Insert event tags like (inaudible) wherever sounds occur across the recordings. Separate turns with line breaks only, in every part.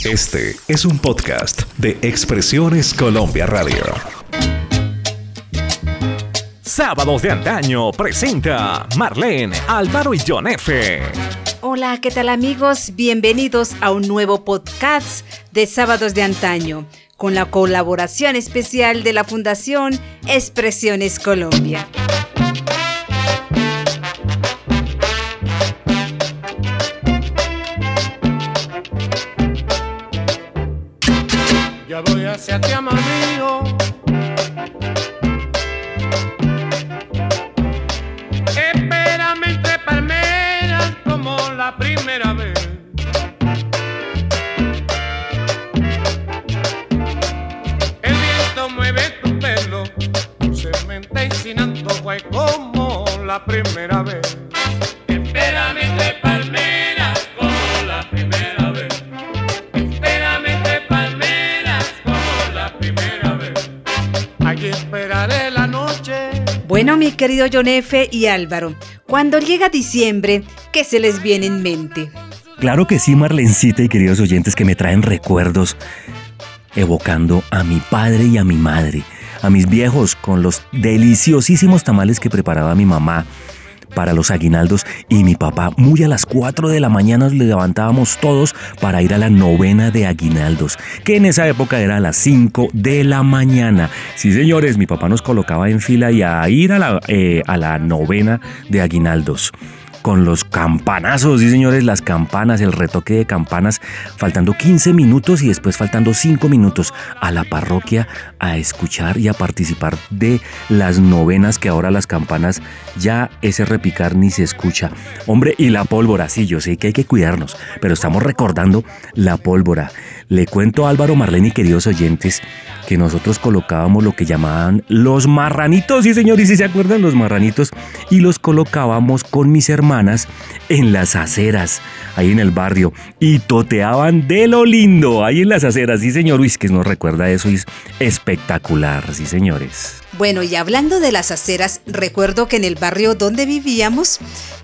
Este es un podcast de Expresiones Colombia Radio.
Sábados de Antaño presenta Marlene, Álvaro y John F.
Hola, ¿qué tal amigos? Bienvenidos a un nuevo podcast de Sábados de Antaño, con la colaboración especial de la Fundación Expresiones Colombia.
Voy hacia ti, mío. Espérame entre palmeras como la primera vez. El viento mueve tu pelo, dulcemente y sin antojo como la primera vez.
Bueno, mi querido John F. y Álvaro, cuando llega diciembre, ¿qué se les viene en mente?
Claro que sí, Marlencita y queridos oyentes que me traen recuerdos evocando a mi padre y a mi madre, a mis viejos con los deliciosísimos tamales que preparaba mi mamá para los aguinaldos y mi papá. Muy a las 4 de la mañana nos levantábamos todos para ir a la novena de aguinaldos, que en esa época era a las 5 de la mañana. Sí, señores, mi papá nos colocaba en fila y a ir a la, eh, a la novena de aguinaldos con los campanazos, sí señores, las campanas, el retoque de campanas, faltando 15 minutos y después faltando 5 minutos a la parroquia a escuchar y a participar de las novenas que ahora las campanas ya ese repicar ni se escucha. Hombre, y la pólvora, sí, yo sé que hay que cuidarnos, pero estamos recordando la pólvora. Le cuento a Álvaro Marlene y queridos oyentes que nosotros colocábamos lo que llamaban los marranitos, sí señor, y si se acuerdan los marranitos, y los colocábamos con mis hermanas en las aceras, ahí en el barrio, y toteaban de lo lindo, ahí en las aceras, sí señor, es que nos recuerda eso, y es espectacular, sí señores.
Bueno, y hablando de las aceras, recuerdo que en el barrio donde vivíamos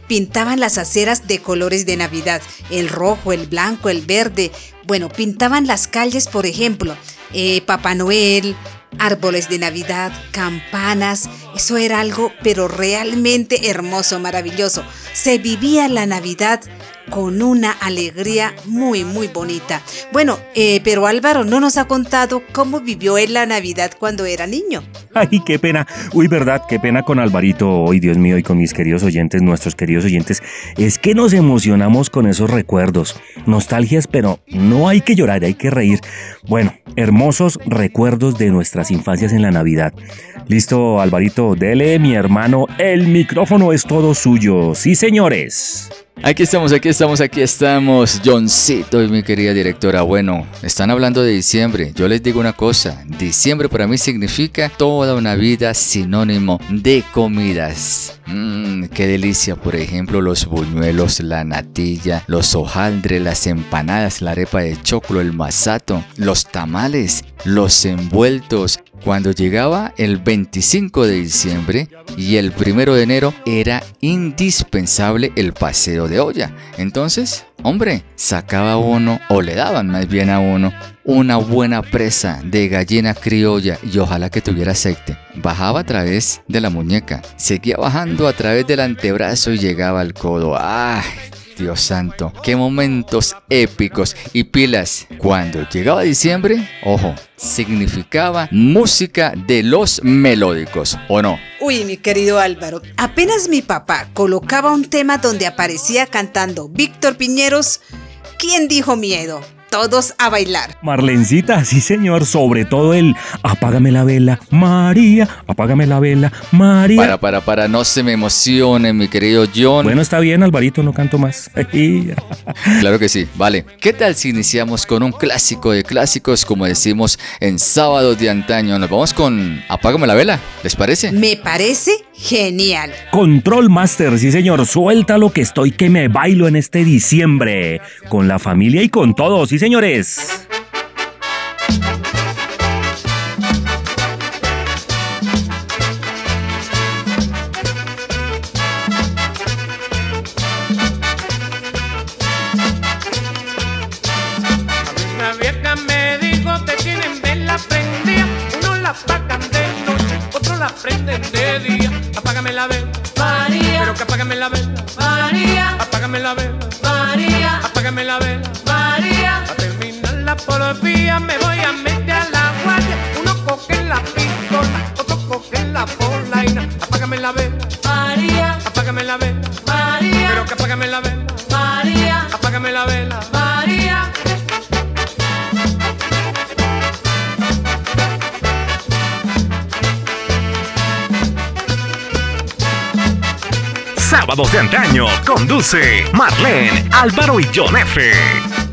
pintaban las aceras de colores de Navidad, el rojo, el blanco, el verde. Bueno, pintaban las calles, por ejemplo, eh, Papá Noel, árboles de Navidad, campanas. Eso era algo, pero realmente hermoso, maravilloso. Se vivía la Navidad con una alegría muy, muy bonita. Bueno, eh, pero Álvaro no nos ha contado cómo vivió él la Navidad cuando era niño.
Ay, qué pena. Uy, verdad, qué pena con Alvarito hoy, Dios mío, y con mis queridos oyentes, nuestros queridos oyentes. Es que nos emocionamos con esos recuerdos, nostalgias, pero no hay que llorar, hay que reír. Bueno, hermosos recuerdos de nuestras infancias en la Navidad. Listo, Alvarito, dele, mi hermano, el micrófono es todo suyo. Sí, señores.
Aquí estamos, aquí estamos, aquí estamos, Johncito y mi querida directora. Bueno, están hablando de diciembre. Yo les digo una cosa, diciembre para mí significa toda una vida sinónimo de comidas. Mmm, qué delicia, por ejemplo, los buñuelos, la natilla, los hojaldres, las empanadas, la arepa de choclo, el masato, los tamales, los envueltos. Cuando llegaba el 25 de diciembre y el 1 de enero era indispensable el paseo de olla. Entonces, hombre, sacaba uno o le daban más bien a uno una buena presa de gallina criolla y ojalá que tuviera aceite. Bajaba a través de la muñeca, seguía bajando a través del antebrazo y llegaba al codo. ¡Ay! Dios santo, qué momentos épicos y pilas. Cuando llegaba diciembre, ojo, significaba música de los melódicos, ¿o no?
Uy, mi querido Álvaro, apenas mi papá colocaba un tema donde aparecía cantando Víctor Piñeros, ¿quién dijo miedo? Todos a bailar.
Marlencita, sí señor, sobre todo el apágame la vela, María, apágame la vela, María.
Para, para, para, no se me emocione, mi querido John.
Bueno, está bien, Alvarito, no canto más. (laughs)
claro que sí, vale. ¿Qué tal si iniciamos con un clásico de clásicos, como decimos en sábados de antaño? Nos vamos con Apágame la vela, ¿les parece?
Me parece Genial.
Control Master, sí señor, suelta lo que estoy que me bailo en este diciembre. Con la familia y con todos, sí señores.
prenden de día. La vela.
María,
A terminar la policía me voy a
Sábados de antaño conduce Marlene, Álvaro y John F.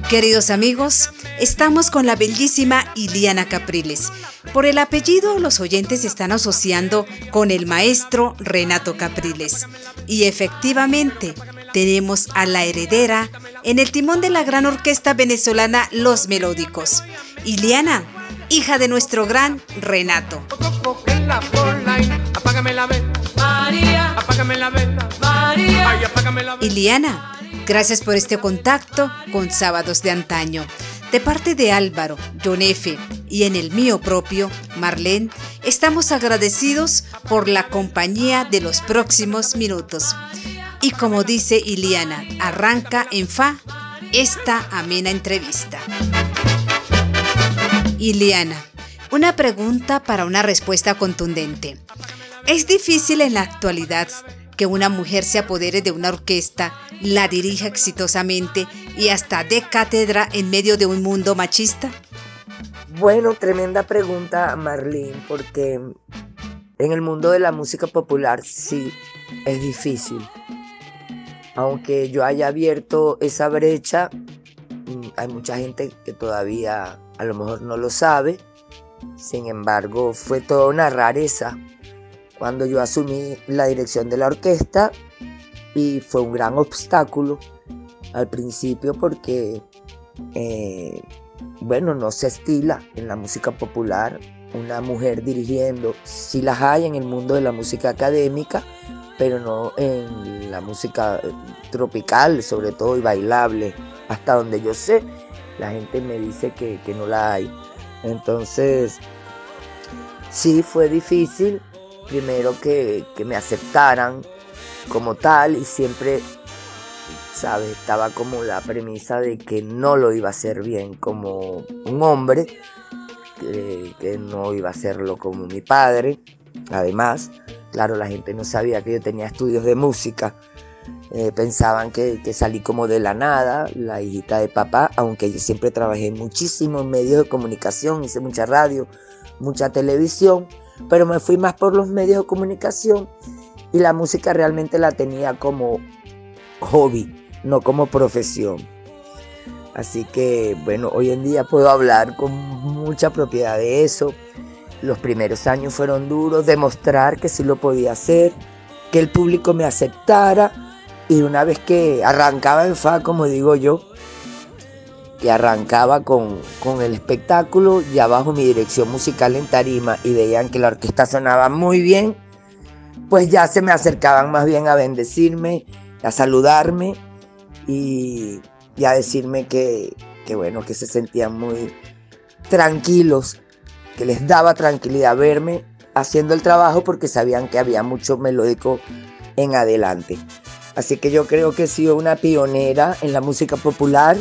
Queridos amigos, estamos con la bellísima Iliana Capriles. Por el apellido, los oyentes se están asociando con el maestro Renato Capriles. Y efectivamente, tenemos a la heredera en el timón de la gran orquesta venezolana Los Melódicos. Iliana, hija de nuestro gran Renato.
Apágame la vela,
María,
apágame la vela.
Iliana, gracias por este contacto con Sábados de Antaño. De parte de Álvaro, John F. y en el mío propio, Marlene, estamos agradecidos por la compañía de los próximos minutos. Y como dice Iliana, arranca en fa esta amena entrevista. Iliana, una pregunta para una respuesta contundente. Es difícil en la actualidad que una mujer se apodere de una orquesta, la dirija exitosamente y hasta dé cátedra en medio de un mundo machista?
Bueno, tremenda pregunta, Marlene, porque en el mundo de la música popular sí es difícil. Aunque yo haya abierto esa brecha, mm, hay mucha gente que todavía a lo mejor no lo sabe. Sin embargo, fue toda una rareza cuando yo asumí la dirección de la orquesta y fue un gran obstáculo al principio porque, eh, bueno, no se estila en la música popular una mujer dirigiendo. Sí las hay en el mundo de la música académica, pero no en la música tropical, sobre todo y bailable. Hasta donde yo sé, la gente me dice que, que no la hay. Entonces, sí fue difícil, primero que, que me aceptaran como tal y siempre, ¿sabes? Estaba como la premisa de que no lo iba a hacer bien como un hombre, que, no iba a hacerlo como mi padre. Además, claro, la gente no sabía que yo tenía estudios de música. Eh, pensaban que, que, salí como de la nada, la hijita de papá, aunque yo siempre trabajé muchísimo en medios de comunicación, hice mucha radio, mucha televisión, pero me fui más por los medios de comunicación y la música realmente la tenía como hobby, no como profesión. Así que bueno, hoy en día puedo hablar con mucha propiedad de eso. Los primeros años fueron duros, demostrar que sí lo podía hacer, que el público me aceptara y una vez que arrancaba en fa, como digo yo, que arrancaba con, con, el espectáculo, ya bajo mi dirección musical en tarima y veían que la orquesta sonaba muy bien, pues ya se me acercaban más bien a bendecirme, a saludarme y, y a decirme que, que, bueno, que se sentían muy tranquilos, que les daba tranquilidad verme haciendo el trabajo porque sabían que había mucho melódico en adelante. Así que yo creo que he sido una pionera en la música popular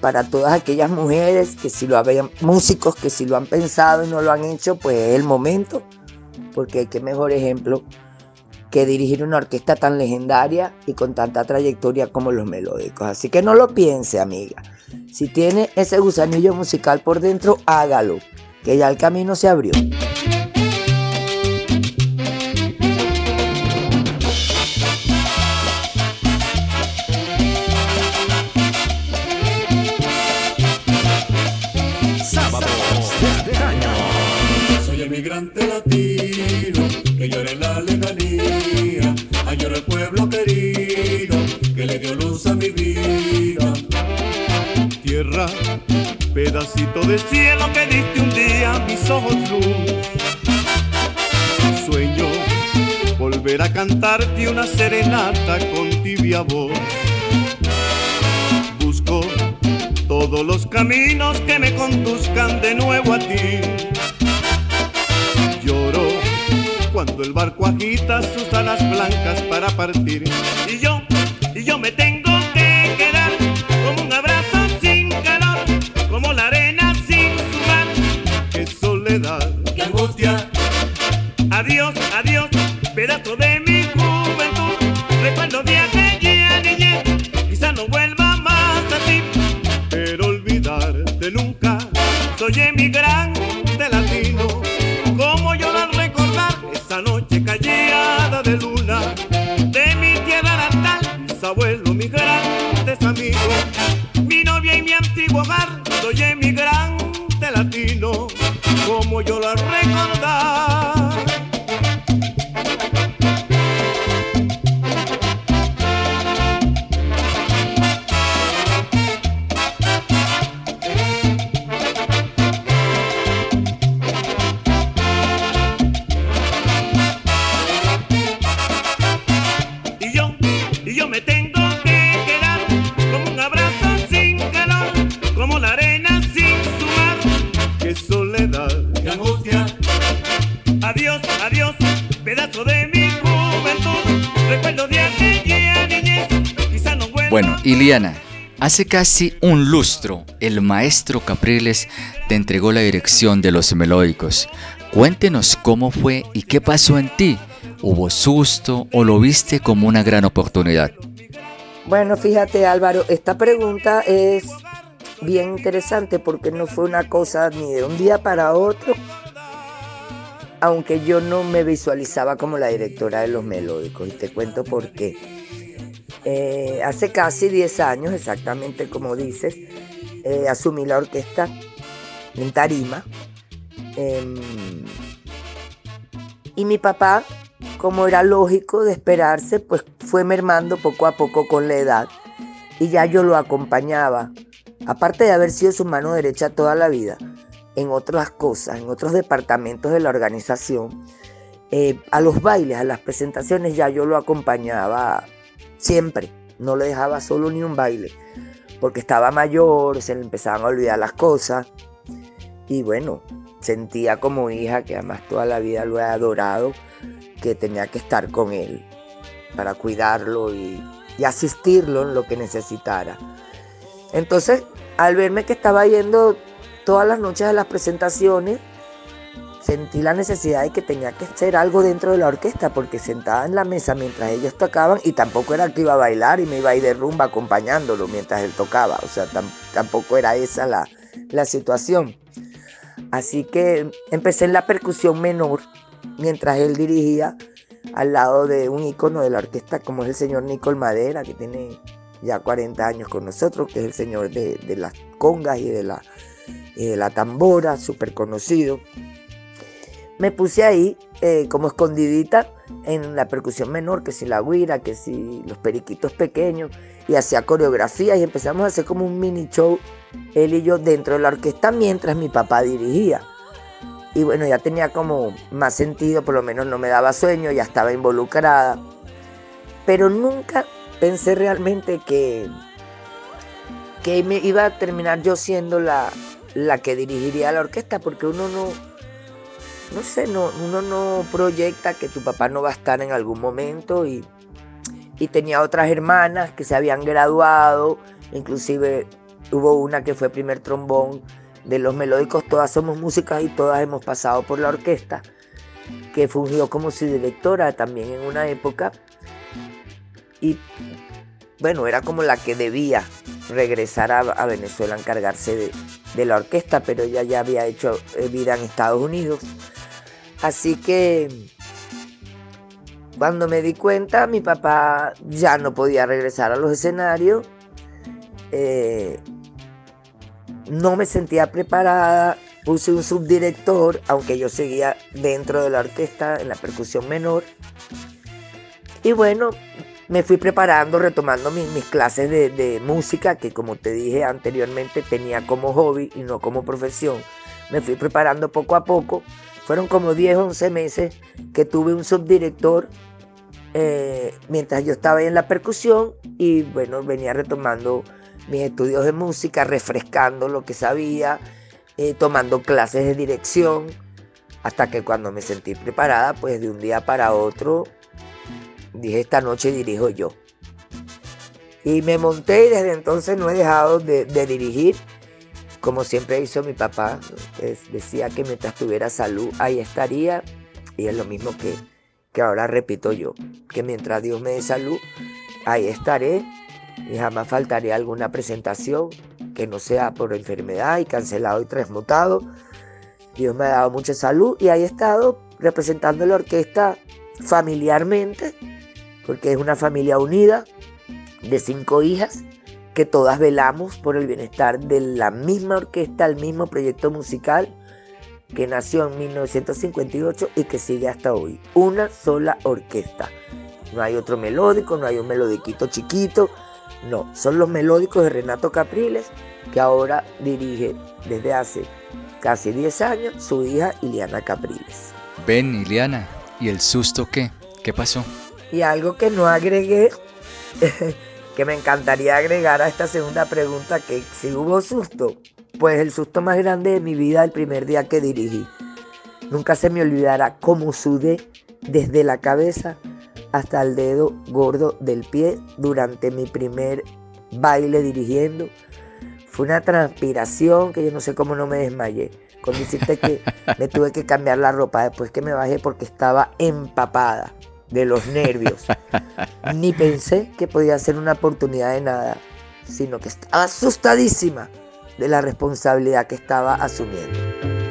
para todas aquellas mujeres que si lo habían, músicos que si lo han pensado y no lo han hecho, pues es el momento, porque qué mejor ejemplo que dirigir una orquesta tan legendaria y con tanta trayectoria como los melódicos. Así que no lo piense, amiga. Si tiene ese gusanillo musical por dentro, hágalo, que ya el camino se abrió.
Migrante latino que llora en la lejanía, añoro el pueblo querido que le dio luz a mi vida.
Tierra, pedacito de cielo que diste un día a mis ojos luz. Sueño volver a cantarte una serenata con tibia voz. Busco todos los caminos que me conduzcan de nuevo a ti cuando el barco agita sus alas blancas para partir. Y yo, y yo me tengo que quedar como un abrazo sin calor, como la arena sin su mar. Qué soledad,
qué angustia.
Adiós, adiós, pedazo de hogar.
Iliana, hace casi un lustro el maestro Capriles te entregó la dirección de los melódicos. Cuéntenos cómo fue y qué pasó en ti. ¿Hubo susto o lo viste como una gran oportunidad?
Bueno, fíjate Álvaro, esta pregunta es bien interesante porque no fue una cosa ni de un día para otro, aunque yo no me visualizaba como la directora de los melódicos y te cuento por qué. Eh, hace casi 10 años, exactamente como dices, eh, asumí la orquesta en Tarima. em, y mi papá, como era lógico de esperarse, pues fue mermando poco a poco con la edad. Y ya yo lo acompañaba, aparte de haber sido su mano derecha toda la vida, en otras cosas, en otros departamentos de la organización, eh, a los bailes, a las presentaciones, ya yo lo acompañaba siempre. No le dejaba solo ni un baile, porque estaba mayor, se le empezaban a olvidar las cosas. Y bueno, sentía como hija, que además toda la vida lo he adorado, que tenía que estar con él para cuidarlo y, y asistirlo en lo que necesitara. Entonces, al verme que estaba yendo todas las noches a las presentaciones, sentí la necesidad de que tenía que hacer algo dentro de la orquesta, porque sentada en la mesa mientras ellos tocaban, y tampoco era que iba a bailar y me iba a ir de rumba acompañándolo mientras él tocaba, o sea, tam- tampoco era esa la, la situación. Así que empecé en la percusión menor, mientras él dirigía al lado de un ícono de la orquesta, como es el señor Nicol Madera, que tiene ya 40 años con nosotros, que es el señor de, de las congas y de la, y de la tambora, súper conocido. Me puse ahí eh, como escondidita en la percusión menor, que si la guira, que si los periquitos pequeños, y hacía coreografías y empezamos a hacer como un mini show, él y yo dentro de la orquesta mientras mi papá dirigía. Y bueno, ya tenía como más sentido, por lo menos no me daba sueño, ya estaba involucrada. Pero nunca pensé realmente que, que me iba a terminar yo siendo la, la que dirigiría la orquesta, porque uno no, no sé, no, uno no proyecta que tu papá no va a estar en algún momento y, y tenía otras hermanas que se habían graduado, inclusive hubo una que fue primer trombón de los melódicos, todas somos músicas y todas hemos pasado por la orquesta, que fungió como su directora también en una época y bueno, era como la que debía regresar a, a Venezuela a encargarse de, de la orquesta, pero ella ya había hecho eh, vida en Estados Unidos. Así que cuando me di cuenta, mi papá ya no podía regresar a los escenarios. eh, no me sentía preparada. Puse un subdirector, aunque yo seguía dentro de la orquesta en la percusión menor. Y bueno, me fui preparando, retomando mis, clases de música, que como te dije anteriormente tenía como hobby y no como profesión. Me fui preparando poco a poco. Fueron como 10, 11 meses que tuve un subdirector eh, mientras yo estaba ahí en la percusión y bueno, venía retomando mis estudios de música, refrescando lo que sabía, eh, tomando clases de dirección, Hasta que cuando me sentí preparada, pues de un día para otro, dije esta noche dirijo yo. Y me monté y desde entonces no he dejado de, de dirigir, como siempre hizo mi papá. Decía que mientras tuviera salud, ahí estaría. Y es lo mismo que, que ahora repito yo, que mientras Dios me dé salud, ahí estaré y jamás faltaré alguna presentación que no sea por enfermedad y cancelado y transmutado. Dios me ha dado mucha salud y ahí he estado representando la orquesta familiarmente, porque es una familia unida de cinco hijas que todas velamos por el bienestar de la misma orquesta, el mismo proyecto musical que nació en 1958 y que sigue hasta hoy. Una sola orquesta. No hay otro melódico, no hay un melodiquito chiquito, no, son los melódicos de Renato Capriles, que ahora dirige desde hace casi 10 años su hija Iliana Capriles.
Ven, Iliana, ¿y el susto qué? ¿Qué pasó?
Y algo que no agregué, (laughs) que me encantaría agregar a esta segunda pregunta, que si hubo susto, pues el susto más grande de mi vida el primer día que dirigí. Nunca se me olvidará cómo sudé desde la cabeza hasta el dedo gordo del pie durante mi primer baile dirigiendo. Fue una transpiración que yo no sé cómo no me desmayé. Con decirte que me tuve que cambiar la ropa después que me bajé porque estaba empapada de los nervios. (laughs) Ni pensé que podía ser una oportunidad de nada, sino que estaba asustadísima de la responsabilidad que estaba asumiendo.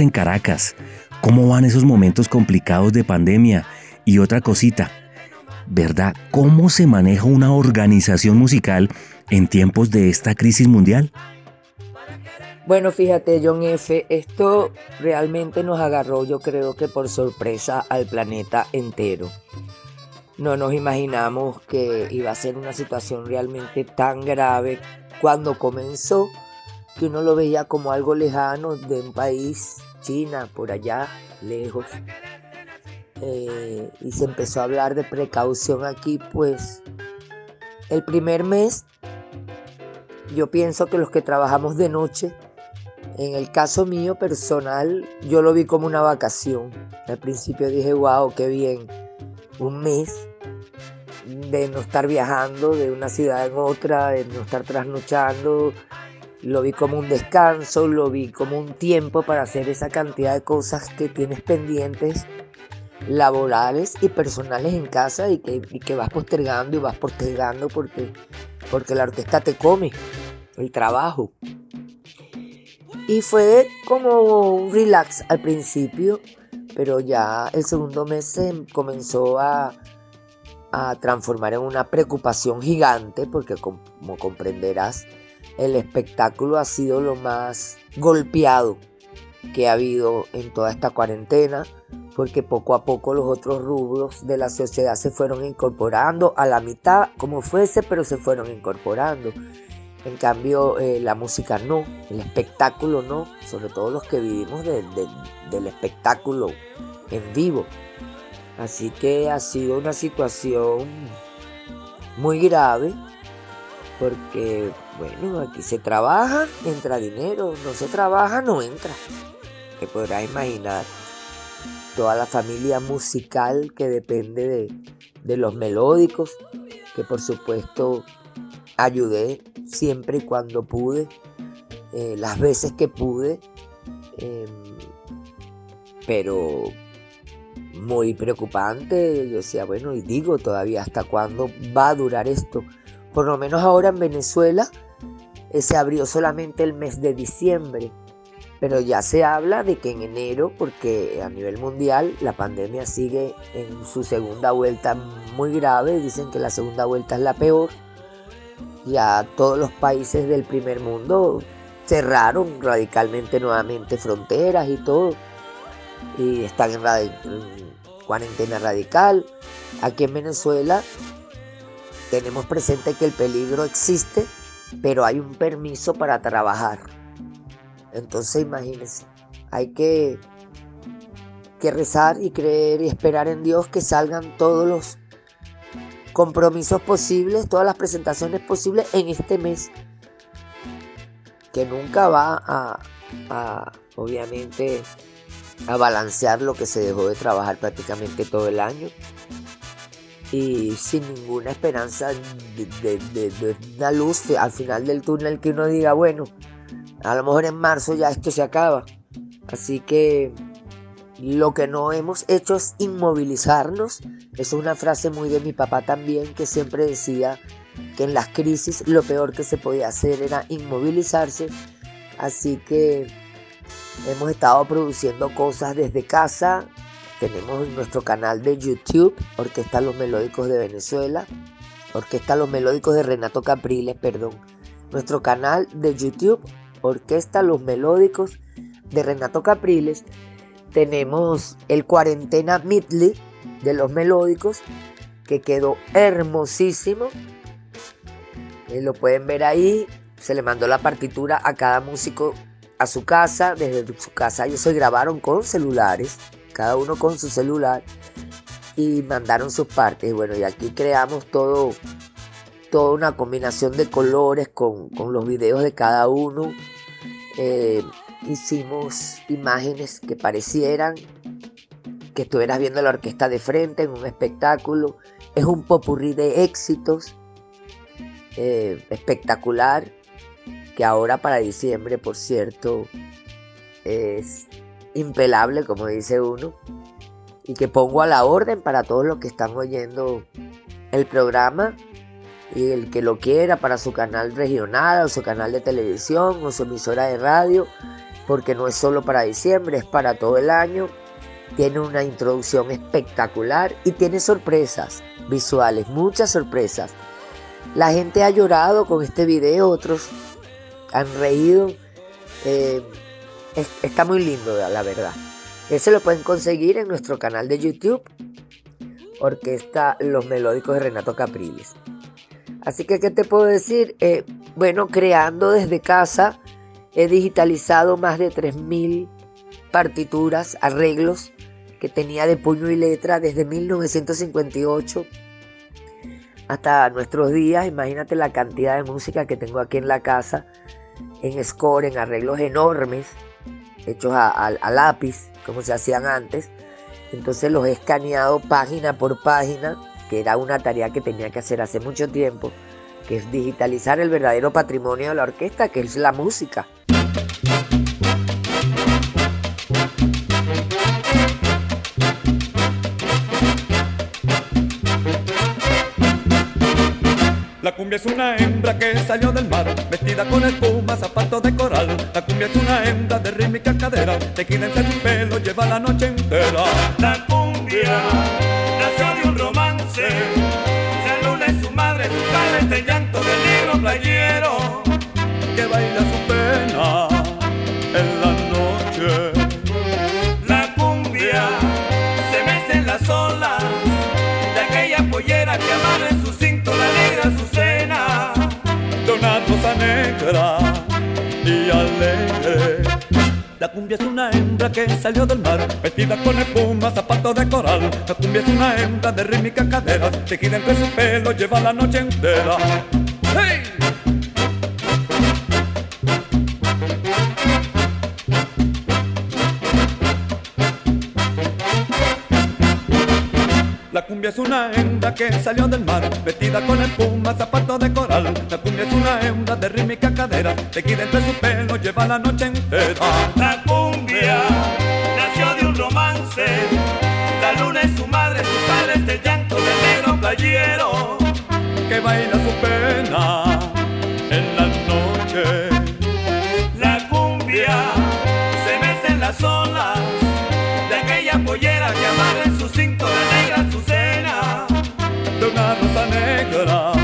En Caracas? ¿Cómo van esos momentos complicados de pandemia? Y otra cosita, ¿verdad? ¿Cómo se maneja una organización musical en tiempos de esta crisis mundial?
Bueno, fíjate, John F., esto realmente nos agarró, yo creo que por sorpresa al planeta entero. No nos imaginamos que iba a ser una situación realmente tan grave cuando comenzó, que uno lo veía como algo lejano de un país, China, por allá, lejos. Eh, y se empezó a hablar de precaución aquí, pues el primer mes, yo pienso que los que trabajamos de noche, en el caso mío personal, yo lo vi como una vacación. Al principio dije, wow, qué bien. Un mes de no estar viajando de una ciudad en otra, de no estar trasnochando. Lo vi como un descanso, lo vi como un tiempo para hacer esa cantidad de cosas que tienes pendientes laborales y personales en casa y que, y que vas postergando y vas postergando porque, porque la orquesta te come el trabajo. Y fue como un relax al principio, pero ya el segundo mes comenzó a, a transformar en una preocupación gigante, porque como comprenderás, el espectáculo ha sido lo más golpeado que ha habido en toda esta cuarentena, porque poco a poco los otros rubros de la sociedad se fueron incorporando a la mitad, como fuese, pero se fueron incorporando. En cambio, eh, la música no, el espectáculo no, sobre todo los que vivimos de- de- del espectáculo en vivo. Así que ha sido una situación muy grave, porque, bueno, aquí se trabaja, entra dinero, no se trabaja, no entra. Te podrás imaginar toda la familia musical que depende de, de los melódicos, que por supuesto ayudé siempre y cuando pude, eh, las veces que pude, em, pero muy preocupante. Yo decía, bueno, y digo todavía, ¿hasta cuándo va a durar esto? Por lo menos ahora en Venezuela se abrió solamente el mes de diciembre, pero ya se habla de que en enero, porque a nivel mundial la pandemia sigue en su segunda vuelta muy grave, dicen que la segunda vuelta es la peor. Ya todos los países del primer mundo cerraron radicalmente nuevamente fronteras y todo. Y están en, radi- en cuarentena radical. Aquí en Venezuela tenemos presente que el peligro existe, pero hay un permiso para trabajar. Entonces imagínense, hay que, que rezar y creer y esperar en Dios que salgan todos los compromisos posibles, todas las presentaciones posibles en este mes, que nunca va a, a, obviamente, a balancear lo que se dejó de trabajar prácticamente todo el año y sin ninguna esperanza de, una luz al final del túnel que uno diga, bueno, a lo mejor en marzo ya esto se acaba. Así que lo que no hemos hecho es inmovilizarnos. Es una frase muy de mi papá también que siempre decía que en las crisis lo peor que se podía hacer era inmovilizarse. Así que hemos estado produciendo cosas desde casa. Tenemos nuestro canal de YouTube, Orquesta Los Melódicos de Venezuela, Orquesta Los Melódicos de Renato Capriles, perdón. Nuestro canal de YouTube, Orquesta Los Melódicos de Renato Capriles. Tenemos el Cuarentena Midley de los Melódicos, que quedó hermosísimo. Eh, lo pueden ver ahí. Se le mandó la partitura a cada músico a su casa. Desde su casa ellos se grabaron con celulares, cada uno con su celular, y mandaron sus partes. Y bueno, y aquí creamos todo, toda una combinación de colores con, los videos de cada uno. Eh, hicimos imágenes que parecieran que estuvieras viendo la orquesta de frente en un espectáculo. Es un popurrí de éxitos eh, espectacular que ahora para diciembre, por cierto, es impelable, como dice uno, y que pongo a la orden para todos los que están oyendo el programa y el que lo quiera para su canal regional o su canal de televisión o su emisora de radio, porque no es solo para diciembre, es para todo el año. Tiene una introducción espectacular y tiene sorpresas visuales, muchas sorpresas. La gente ha llorado con este video, otros han reído. Eh, es- está muy lindo, la verdad. Ese lo pueden conseguir en nuestro canal de YouTube, Orquesta Los Melódicos de Renato Capriles. Así que, ¿qué te puedo decir? Eh, bueno, creando desde casa, he digitalizado más de 3.000 partituras, arreglos que tenía de puño y letra desde 1958 hasta nuestros días. Imagínate la cantidad de música que tengo aquí en la casa, en score, en arreglos enormes, hechos a, lápiz, como se hacían antes. Entonces los he escaneado página por página, que era una tarea que tenía que hacer hace mucho tiempo, que es digitalizar el verdadero patrimonio de la orquesta, que es la música.
La cumbia es una hembra que salió del mar, vestida con espuma, zapatos de coral. La cumbia es una hembra de rítmica te quítate el pelo, lleva la noche entera. La cumbia nació de un romance, la luna su madre, su padre este llanto del negro playero que baila su pena en la noche.
La cumbia se
mece en las olas de aquella pollera que amarra en su cinto
la negra azucena de una rosa negra cumbia es una hembra que salió del mar, vestida con espuma, zapatos de coral. La cumbia es una hembra de rítmicas caderas, tejida entre su pelo, lleva la noche entera. ¡Hey! La cumbia es una hembra que salió del mar, vestida con espuma, zapatos de coral. La cumbia es una hembra de rítmica cadera, tequila entre su pelo, lleva la noche entera. Que baila su pena en la noche.
La cumbia se mece en las olas de aquella pollera que amarra en su cinto de negra azucena.
de una rosa negra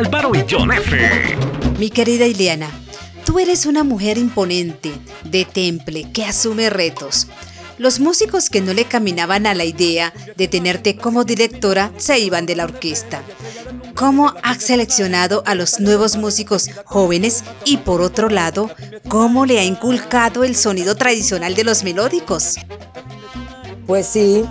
Álvaro y John F.
Mi querida Ileana, tú eres una mujer imponente, de temple, que asume retos. Los músicos que no le caminaban a la idea de tenerte como directora se iban de la orquesta. ¿Cómo has seleccionado a los nuevos músicos jóvenes y por otro lado, cómo le ha inculcado el sonido tradicional de los melódicos?
Pues sí,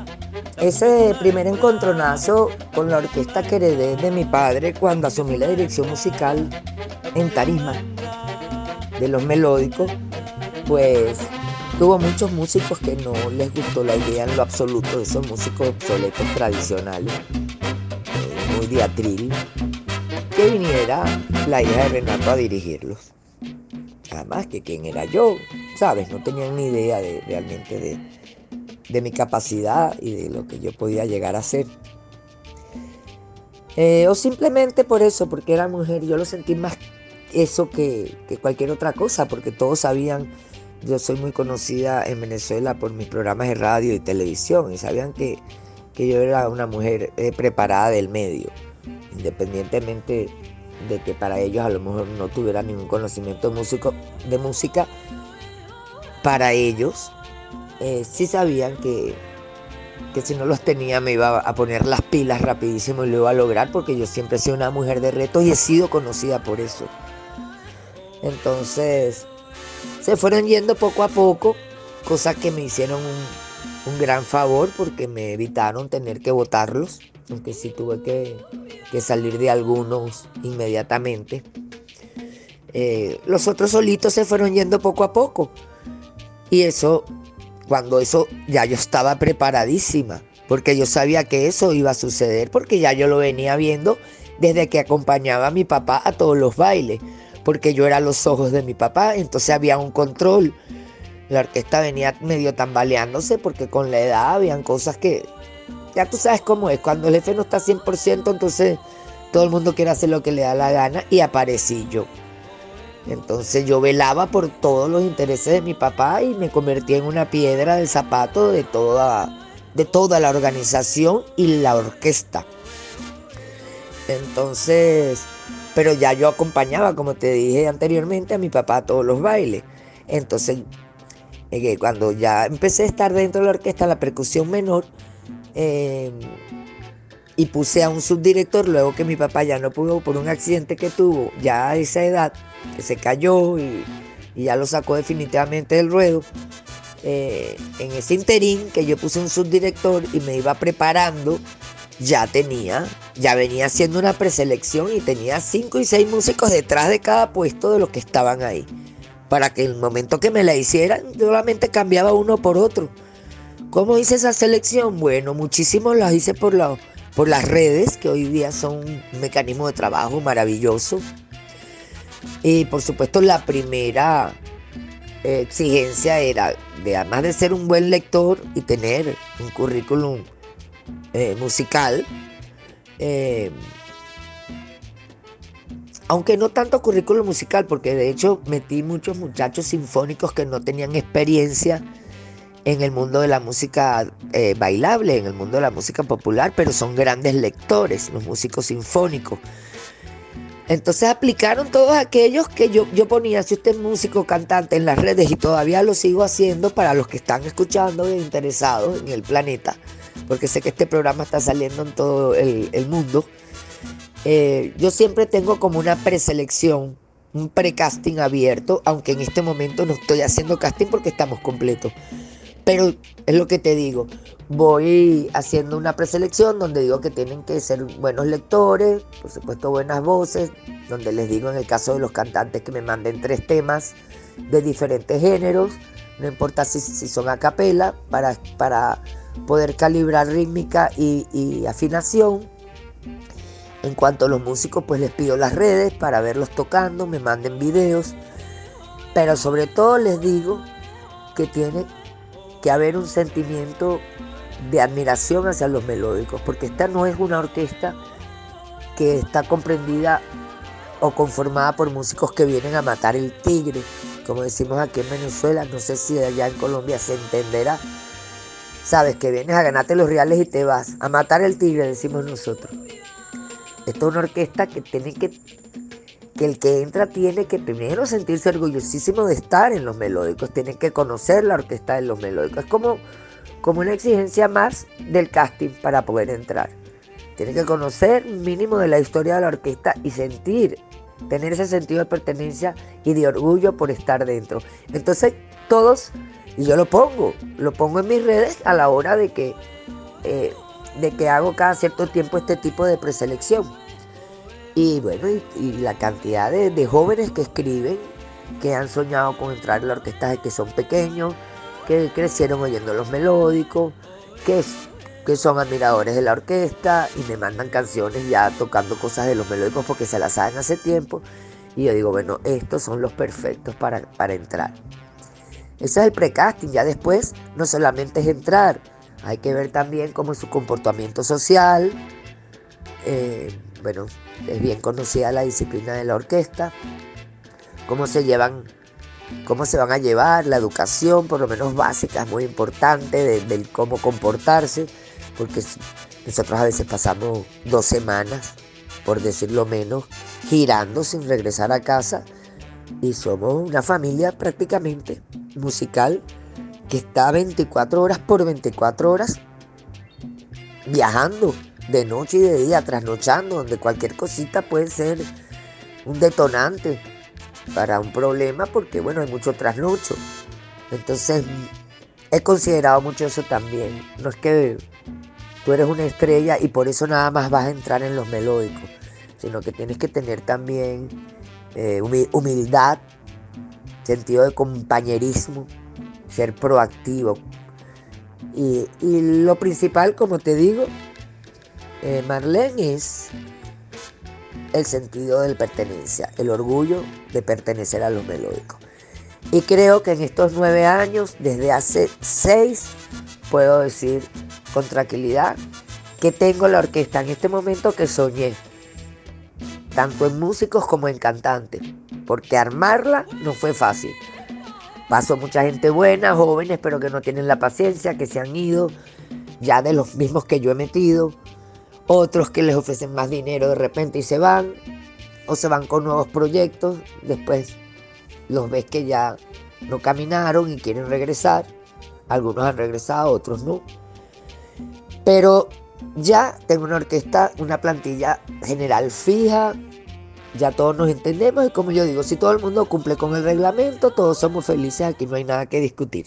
ese primer encontronazo con la orquesta que heredé de mi padre cuando asumí la dirección musical en Tarima de los melódicos, pues tuvo muchos músicos que no les gustó la idea en lo absoluto de esos músicos obsoletos tradicionales, eh, muy diatril, que viniera la hija de Renato a dirigirlos. Además que quién era yo, ¿sabes? No tenían ni idea de, realmente de, de mi capacidad y de lo que yo podía llegar a ser. Eh, o simplemente por eso, porque era mujer, yo lo sentí más eso que, que cualquier otra cosa, porque todos sabían, yo soy muy conocida en Venezuela por mis programas de radio y televisión, y sabían que, que yo era una mujer eh, preparada del medio, independientemente de que para ellos a lo mejor no tuviera ningún conocimiento músico, de música, para ellos eh, sí sabían que, que si no los tenía me iba a poner las pilas rapidísimo y lo iba a lograr porque yo siempre he sido una mujer de retos y he sido conocida por eso. Entonces se fueron yendo poco a poco, cosas que me hicieron un, gran favor porque me evitaron tener que votarlos, aunque sí tuve que, que salir de algunos inmediatamente. Eh, los otros solitos se fueron yendo poco a poco. Y eso cuando eso ya yo estaba preparadísima, porque yo sabía que eso iba a suceder, porque ya yo lo venía viendo desde que acompañaba a mi papá a todos los bailes, porque yo era los ojos de mi papá, entonces había un control. La orquesta venía medio tambaleándose porque con la edad habían cosas que, ya tú sabes cómo es, cuando el jefe no está 100%, entonces todo el mundo quiere hacer lo que le da la gana y aparecí yo. Entonces yo velaba por todos los intereses de mi papá y me convertí en una piedra del zapato de toda, de toda la organización y la orquesta. Entonces, pero ya yo acompañaba, como te dije anteriormente, a mi papá a todos los bailes. Entonces, eh, cuando ya empecé a estar dentro de la orquesta, la percusión menor, eh, y puse a un subdirector luego que mi papá ya no pudo por un accidente que tuvo ya a esa edad, que se cayó y, ya lo sacó definitivamente del ruedo. Eh, en ese interín que yo puse un subdirector y me iba preparando, ya tenía, ya venía haciendo una preselección y tenía cinco y seis músicos detrás de cada puesto de los que estaban ahí. Para que el momento que me la hicieran, solamente cambiaba uno por otro. ¿Cómo hice esa selección? Bueno, muchísimos las hice por, la, por las redes, que hoy día son un mecanismo de trabajo maravilloso. Y por supuesto la primera eh, exigencia era, de, además de ser un buen lector y tener un currículum eh, musical, eh, aunque no tanto currículum musical, porque de hecho metí muchos muchachos sinfónicos que no tenían experiencia en el mundo de la música eh, bailable, en el mundo de la música popular, pero son grandes lectores, los músicos sinfónicos. Entonces aplicaron todos aquellos que yo, yo ponía, si usted es músico, cantante en las redes y todavía lo sigo haciendo para los que están escuchando e interesados en el planeta, porque sé que este programa está saliendo en todo el, mundo. Eh, yo siempre tengo como una preselección, un pre-casting abierto, aunque en este momento no estoy haciendo casting porque estamos completos. Pero es lo que te digo, voy haciendo una preselección donde digo que tienen que ser buenos lectores, por supuesto buenas voces, donde les digo en el caso de los cantantes que me manden tres temas de diferentes géneros, no importa si, son a capela, para, para poder calibrar rítmica y, y afinación. En cuanto a los músicos, pues les pido las redes para verlos tocando, me manden videos, pero sobre todo les digo que tiene que haber un sentimiento de admiración hacia los melódicos, porque esta no es una orquesta que está comprendida o conformada por músicos que vienen a matar el tigre, como decimos aquí en Venezuela, no sé si allá en Colombia se entenderá. Sabes que vienes a ganarte los reales y te vas a matar el tigre, decimos nosotros. Esta es una orquesta que tiene que que el que entra tiene que primero sentirse orgullosísimo de estar en los melódicos, tiene que conocer la orquesta de los melódicos. Es como, como una exigencia más del casting para poder entrar. Tiene que conocer mínimo de la historia de la orquesta y sentir, tener ese sentido de pertenencia y de orgullo por estar dentro. Entonces todos, y yo lo pongo, lo pongo en mis redes a la hora de que, eh, de que hago cada cierto tiempo este tipo de preselección. Y bueno, y, la cantidad de, de, jóvenes que escriben, que han soñado con entrar en la orquesta, que son pequeños, que crecieron oyendo los melódicos, que, que son admiradores de la orquesta y me mandan canciones ya tocando cosas de los melódicos porque se las saben hace tiempo. Y yo digo, bueno, estos son los perfectos para, para entrar. Ese es el precasting, ya después no solamente es entrar, hay que ver también cómo es su comportamiento social. Eh, bueno, es bien conocida la disciplina de la orquesta, cómo se llevan, cómo se van a llevar, la educación, por lo menos básica, es muy importante, del de cómo comportarse, porque nosotros a veces pasamos dos semanas, por decirlo menos, girando sin regresar a casa, y somos una familia prácticamente musical que está 24 horas por 24 horas viajando de noche y de día, trasnochando, donde cualquier cosita puede ser un detonante para un problema, porque bueno, hay mucho trasnocho. Entonces, he considerado mucho eso también. No es que tú eres una estrella y por eso nada más vas a entrar en los melódicos, sino que tienes que tener también eh, humildad, sentido de compañerismo, ser proactivo. Y, y lo principal, como te digo, eh, Marlene es el sentido de pertenencia, el orgullo de pertenecer a los melódicos. Y creo que en estos nueve años, desde hace seis, puedo decir con tranquilidad que tengo la orquesta en este momento que soñé, tanto en músicos como en cantantes, porque armarla no fue fácil. Pasó mucha gente buena, jóvenes, pero que no tienen la paciencia, que se han ido, ya de los mismos que yo he metido, otros que les ofrecen más dinero de repente y se van, o se van con nuevos proyectos, después los ves que ya no caminaron y quieren regresar, algunos han regresado, otros no, pero ya tengo una orquesta, una plantilla general fija, ya todos nos entendemos y como yo digo, si todo el mundo cumple con el reglamento, todos somos felices, aquí no hay nada que discutir.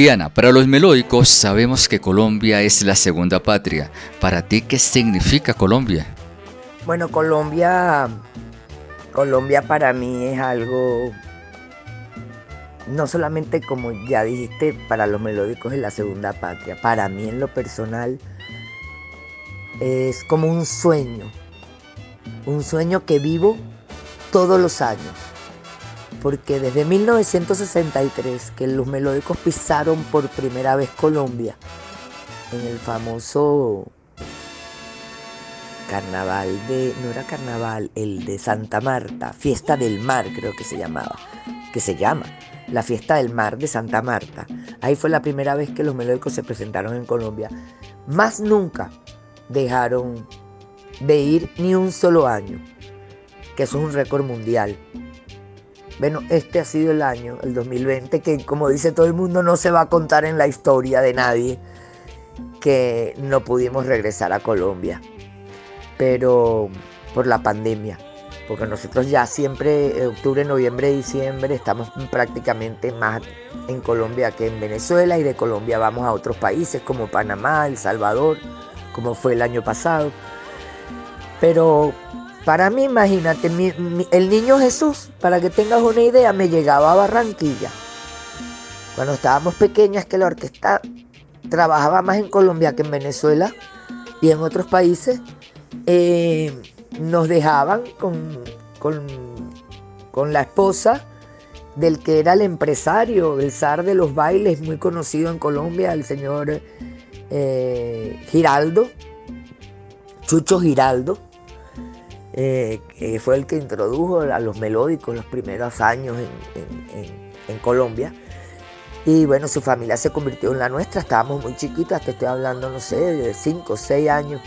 Iliana, para los melódicos sabemos que Colombia es la segunda patria. Para ti, ¿qué significa Colombia?
Bueno, Colombia, Colombia para mí es algo, no solamente como ya dijiste, para los melódicos es la segunda patria, para mí en lo personal es como un sueño, un sueño que vivo todos los años. Porque desde 1963 que los melódicos pisaron por primera vez Colombia, en el famoso carnaval de, no era carnaval, el de Santa Marta, fiesta del mar creo que se llamaba, que se llama, la fiesta del mar de Santa Marta. Ahí fue la primera vez que los melódicos se presentaron en Colombia. Más nunca dejaron de ir ni un solo año, que eso es un récord mundial. Bueno, este ha sido el año, el 2020, que como dice todo el mundo, no se va a contar en la historia de nadie que no pudimos regresar a Colombia. Pero por la pandemia, porque nosotros ya siempre, octubre, noviembre, diciembre, estamos prácticamente más en Colombia que en Venezuela y de Colombia vamos a otros países como Panamá, El Salvador, como fue el año pasado. Pero para mí, imagínate, el niño Jesús, para que tengas una idea, me llegaba a Barranquilla. Cuando estábamos pequeñas, que la orquesta trabajaba más en Colombia que en Venezuela y en otros países, eh, nos dejaban con, con, con la esposa del que era el empresario, el zar de los bailes, muy conocido en Colombia, el señor eh, Giraldo, Chucho Giraldo eh, que fue el que introdujo a los melódicos los primeros años en, en- Colombia. Y bueno, su familia se convirtió en la nuestra, estábamos muy chiquitas, te estoy hablando, no sé, de 5 o 6 años.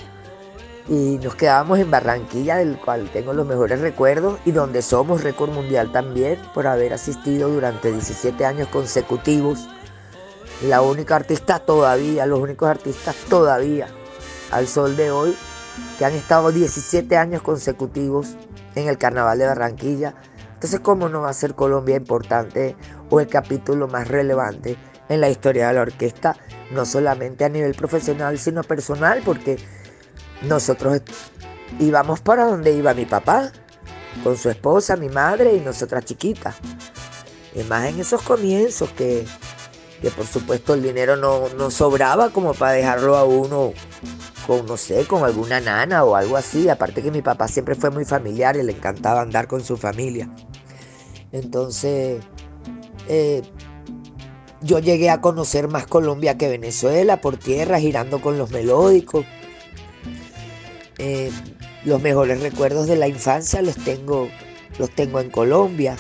Y nos quedábamos en Barranquilla, del cual tengo los mejores recuerdos, y donde somos récord mundial también, por haber asistido durante 17 años consecutivos. La única artista todavía, los únicos artistas todavía, al sol de hoy, que han estado 17 años consecutivos en el Carnaval de Barranquilla. Entonces, ¿cómo no va a ser Colombia importante o el capítulo más relevante en la historia de la orquesta? No solamente a nivel profesional, sino personal, porque nosotros íbamos para donde iba mi papá, con su esposa, mi madre y nosotras chiquitas. Y más en esos comienzos que, que por supuesto el dinero no, no sobraba como para dejarlo a uno con, no sé, con alguna nana o algo así. Aparte que mi papá siempre fue muy familiar y le encantaba andar con su familia. Entonces, eh, yo llegué a conocer más Colombia que Venezuela por tierra, girando con los melódicos. Eh, los mejores recuerdos de la infancia los tengo, los tengo en Colombia.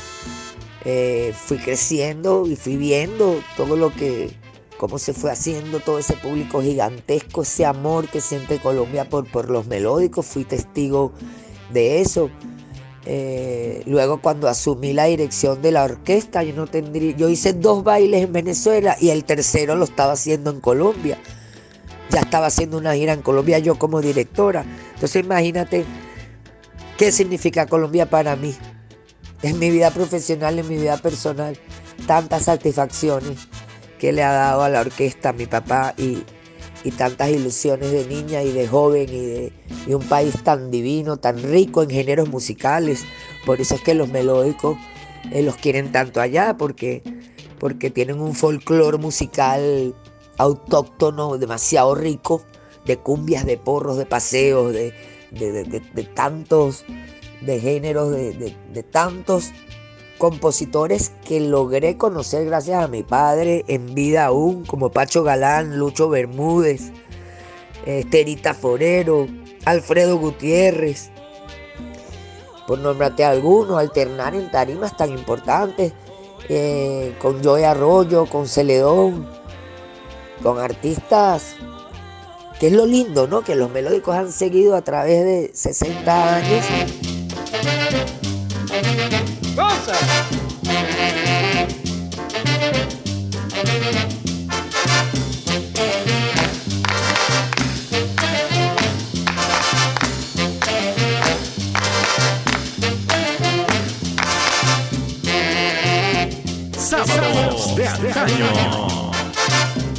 Eh, fui creciendo y fui viendo todo lo que, cómo se fue haciendo todo ese público gigantesco, ese amor que siente Colombia por, por los melódicos. Fui testigo de eso. Eh, luego cuando asumí la dirección de la orquesta, yo no tendría, yo hice dos bailes en Venezuela y el tercero lo estaba haciendo en Colombia. Ya estaba haciendo una gira en Colombia yo como directora. Entonces imagínate qué significa Colombia para mí. En mi vida profesional, en mi vida personal, tantas satisfacciones que le ha dado a la orquesta mi papá y, y tantas ilusiones de niña y de joven y de y un país tan divino, tan rico en géneros musicales. Por eso es que los melódicos eh, los quieren tanto allá, porque, porque tienen un folclore musical autóctono demasiado rico, de cumbias, de porros, de paseos, de, de, de- de- tantos, de géneros, de tantos compositores que logré conocer gracias a mi padre en vida aún, como Pacho Galán, Lucho Bermúdez, eh, Terita Forero, Alfredo Gutiérrez, por nombrarte algunos, alternar en tarimas tan importantes, eh, con Joey Arroyo, con Celedón, con artistas, que es lo lindo, ¿no? Que los melódicos han seguido a través de 60 años.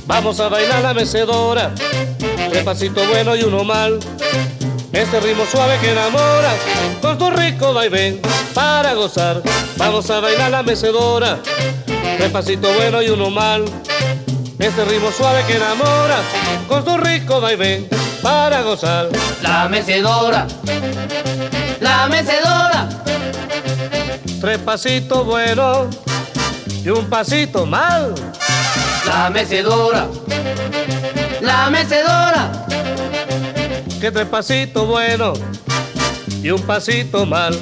Vamos a bailar la mecedora, tres pasitos bueno y uno mal. Este ritmo suave que enamora, con tu rico vaivén para gozar. Vamos a bailar la mecedora, tres pasitos bueno y uno mal. Este ritmo suave que enamora, con tu rico vaivén para gozar.
La mecedora, la mecedora,
Tres pasitos buenos y un pasito mal.
la mecedora, la mecedora,
Que tres pasitos buenos y un pasito mal.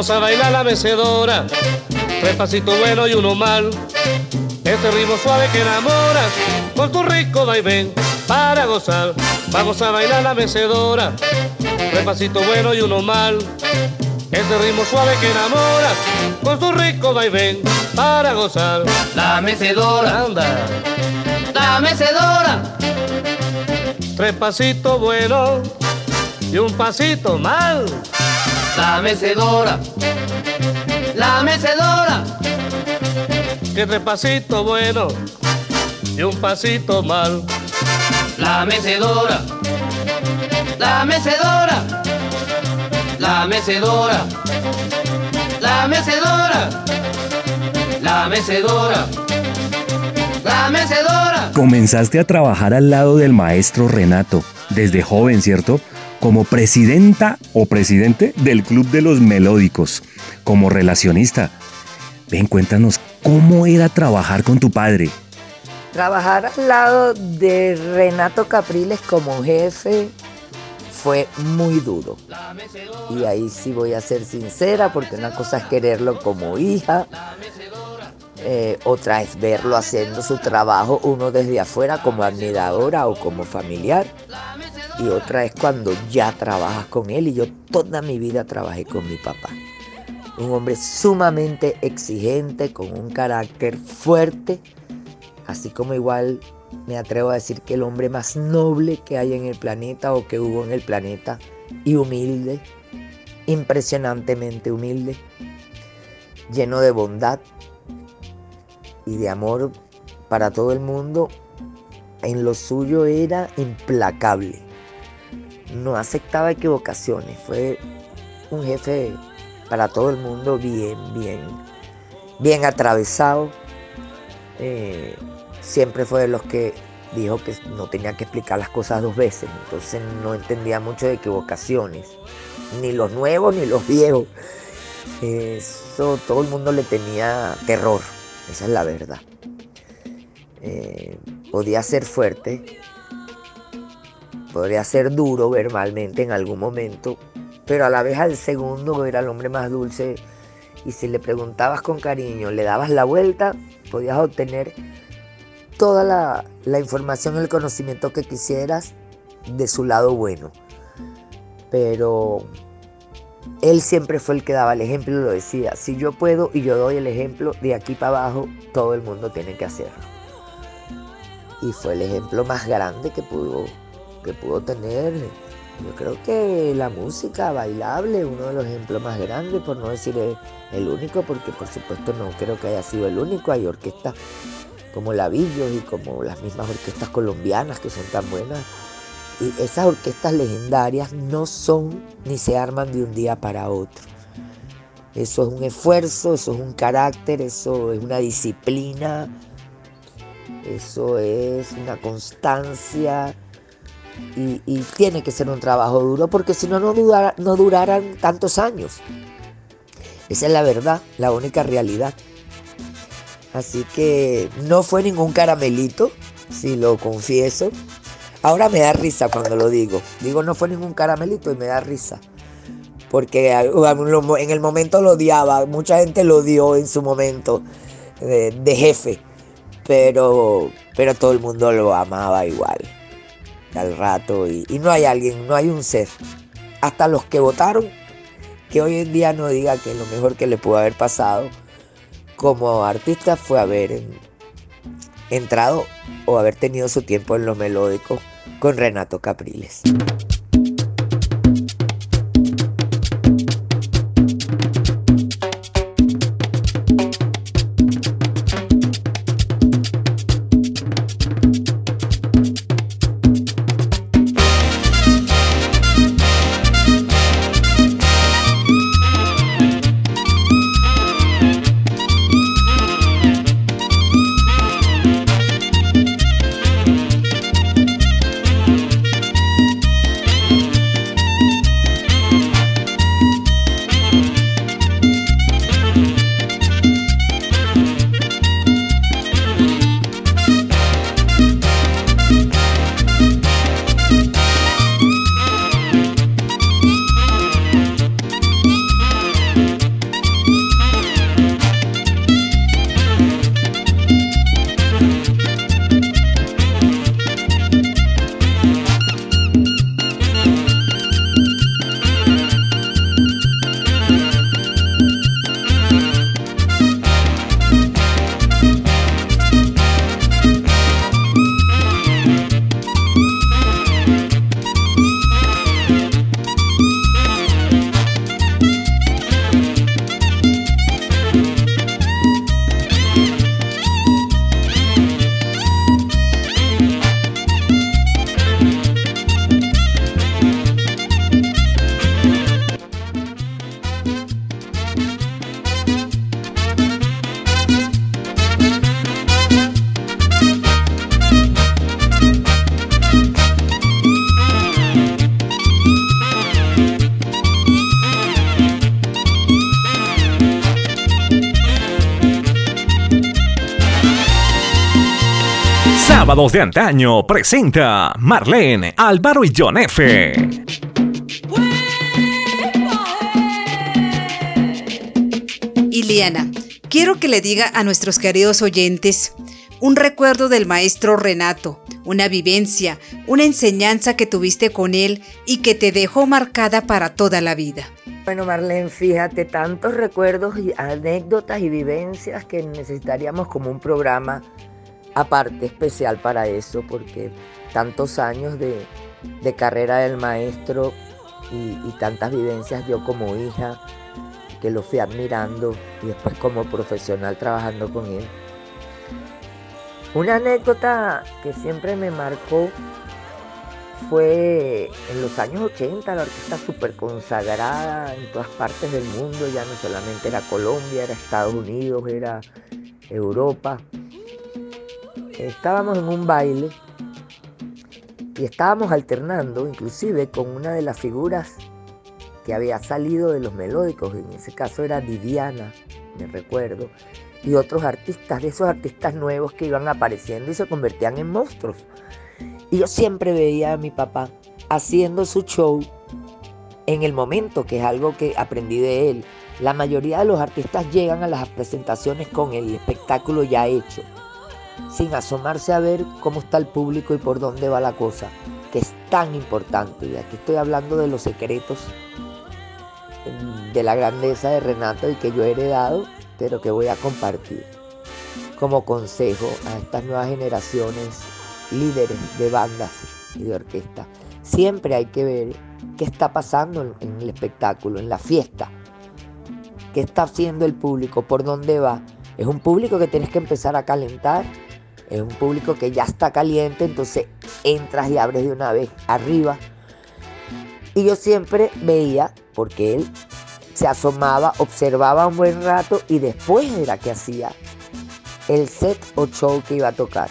Vamos a bailar la mecedora, tres pasitos buenos y uno mal. Este ritmo suave que enamora, con tu rico vaivén para gozar. Vamos a bailar la mecedora, tres pasitos buenos y uno mal. Este ritmo suave que enamora, con tu rico vaivén para gozar.
la mecedora,
Anda,
la mecedora,
tres pasitos buenos y un pasito mal.
la mecedora, la mecedora,
Que tres pasitos buenos y un pasito mal.
la mecedora, la mecedora, la mecedora, la mecedora, la mecedora, la mecedora.
Comenzaste a trabajar al lado del maestro Renato, desde joven, ¿cierto? Como presidenta o presidente del Club de los Melódicos, como relacionista. Ven, cuéntanos, ¿cómo era trabajar con tu padre?
Trabajar al lado de Renato Capriles como jefe fue muy duro. Y ahí sí voy a ser sincera, porque una cosa es quererlo como hija, eh, otra es verlo haciendo su trabajo, uno desde afuera como admiradora o como familiar, y otra es cuando ya trabajas con él, y yo toda mi vida trabajé con mi papá. Un hombre sumamente exigente, con un carácter fuerte, así como igual me atrevo a decir que el hombre más noble que hay en el planeta o que hubo en el planeta, y humilde, impresionantemente humilde, lleno de bondad y de amor para todo el mundo en lo suyo era implacable. No aceptaba equivocaciones. Fue un jefe para todo el mundo bien, bien, bien atravesado. Eh, siempre fue de los que dijo que no tenía que explicar las cosas dos veces. Entonces no entendía mucho de equivocaciones. Ni los nuevos ni los viejos. Eso todo el mundo le tenía terror. Esa es la verdad. Eh, podía ser fuerte, podría ser duro verbalmente en algún momento, pero a la vez al segundo era el hombre más dulce y si le preguntabas con cariño, le dabas la vuelta, podías obtener toda la, la información, el conocimiento que quisieras de su lado bueno. Pero él siempre fue el que daba el ejemplo y lo decía, si yo puedo y yo doy el ejemplo, de aquí para abajo todo el mundo tiene que hacerlo y fue el ejemplo más grande que pudo, que pudo tener. Yo creo que la música bailable, uno de los ejemplos más grandes, por no decir el, único, porque por supuesto no creo que haya sido el único. Hay orquestas como la Villos y como las mismas orquestas colombianas que son tan buenas. Y esas orquestas legendarias no son ni se arman de un día para otro. Eso es un esfuerzo, eso es un carácter, eso es una disciplina, eso es una constancia y, tiene que ser un trabajo duro porque si no, no, duraran tantos años. Esa es la verdad, la única realidad. Así que no fue ningún caramelito, si lo confieso. Ahora me da risa cuando lo digo. Digo, no fue ningún caramelito y me da risa. Porque en el momento lo odiaba, mucha gente lo odió en su momento de jefe pero, pero todo el mundo lo amaba igual al rato y, no hay alguien, no hay un ser, hasta los que votaron, que hoy en día no diga que lo mejor que le pudo haber pasado como artista fue haber entrado o haber tenido su tiempo en lo melódico con Renato Capriles.
Sábados de antaño presenta Marlene, Álvaro y John F.
Iliana, quiero que le diga a nuestros queridos oyentes un recuerdo del maestro Renato, una vivencia, una enseñanza que tuviste con él y que te dejó marcada para toda la vida.
Bueno, Marlene, fíjate, tantos recuerdos y anécdotas y vivencias que necesitaríamos como un programa aparte especial para eso, porque tantos años de, carrera del maestro y, tantas vivencias yo como hija, que lo fui admirando y después como profesional trabajando con él. Una anécdota que siempre me marcó fue en los años 80, la orquesta súper consagrada en todas partes del mundo, ya no solamente era Colombia, era Estados Unidos, era Europa. Estábamos en un baile y estábamos alternando inclusive con una de las figuras que había salido de los melódicos, en ese caso era Viviana, me recuerdo, y otros artistas, de esos artistas nuevos que iban apareciendo y se convertían en monstruos. Y yo siempre veía a mi papá haciendo su show en el momento, que es algo que aprendí de él. La mayoría de los artistas llegan a las presentaciones con el espectáculo ya hecho, sin asomarse a ver cómo está el público y por dónde va la cosa, que es tan importante. Y aquí estoy hablando de los secretos de la grandeza de Renato y que yo he heredado, pero que voy a compartir como consejo a estas nuevas generaciones líderes de bandas y de orquesta. Siempre hay que ver qué está pasando en el espectáculo, en la fiesta. ¿Qué está haciendo el público? ¿Por dónde va? Es un público que tienes que empezar a calentar. Es un público que ya está caliente, entonces entras y abres de una vez arriba. Y yo siempre veía, porque él se asomaba, observaba un buen rato y después era que hacía el set o show que iba a tocar.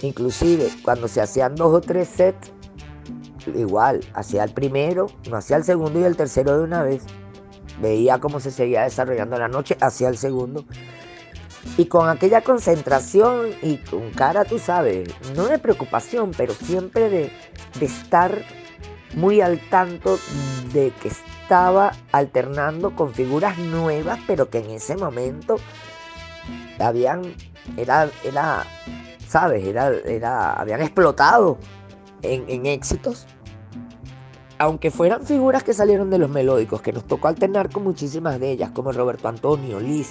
Inclusive cuando se hacían dos o tres sets, igual, hacía el primero, no hacía el segundo y el tercero de una vez. Veía cómo se seguía desarrollando la noche, hacía el segundo. Y con aquella concentración y con cara, tú sabes, no de preocupación, pero siempre de, de estar muy al tanto de que estaba alternando con figuras nuevas, pero que en ese momento habían, era, era ¿sabes? Era, era, habían explotado en, éxitos. Aunque fueran figuras que salieron de los melódicos, que nos tocó alternar con muchísimas de ellas, como Roberto Antonio, Liz,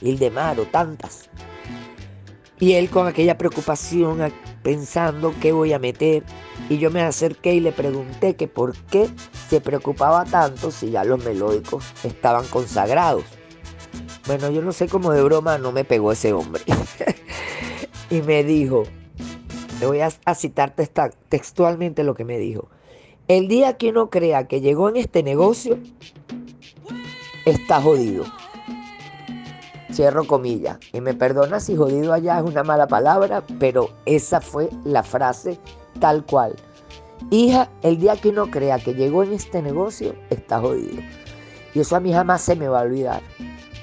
Ildemaro, tantas. Y él con aquella preocupación, pensando qué voy a meter. Y yo me acerqué y le pregunté que por qué se preocupaba tanto si ya los melódicos estaban consagrados. Bueno, yo no sé cómo de broma no me pegó ese hombre. (laughs) y me dijo, te voy a, citar textualmente lo que me dijo, el día que uno crea que llegó en este negocio, está jodido. Cierro comillas. Y me perdona si jodido allá es una mala palabra, pero esa fue la frase tal cual. Hija, el día que uno crea que llegó en este negocio, está jodido. Y eso a mí jamás se me va a olvidar.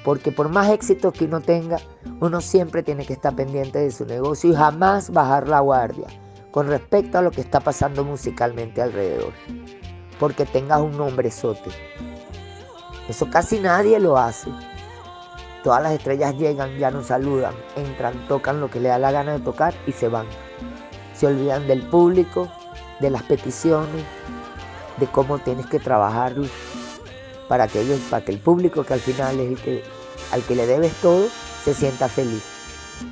Porque por más éxito que uno tenga, uno siempre tiene que estar pendiente de su negocio y jamás bajar la guardia con respecto a lo que está pasando musicalmente alrededor. Porque tengas un nombre sote. Eso casi nadie lo hace. Todas las estrellas llegan, ya nos saludan, entran, tocan lo que le da la gana de tocar y se van. Se olvidan del público, de las peticiones, de cómo tienes que trabajar para que ellos, para que el público que al final es el que al que le debes todo se sienta feliz.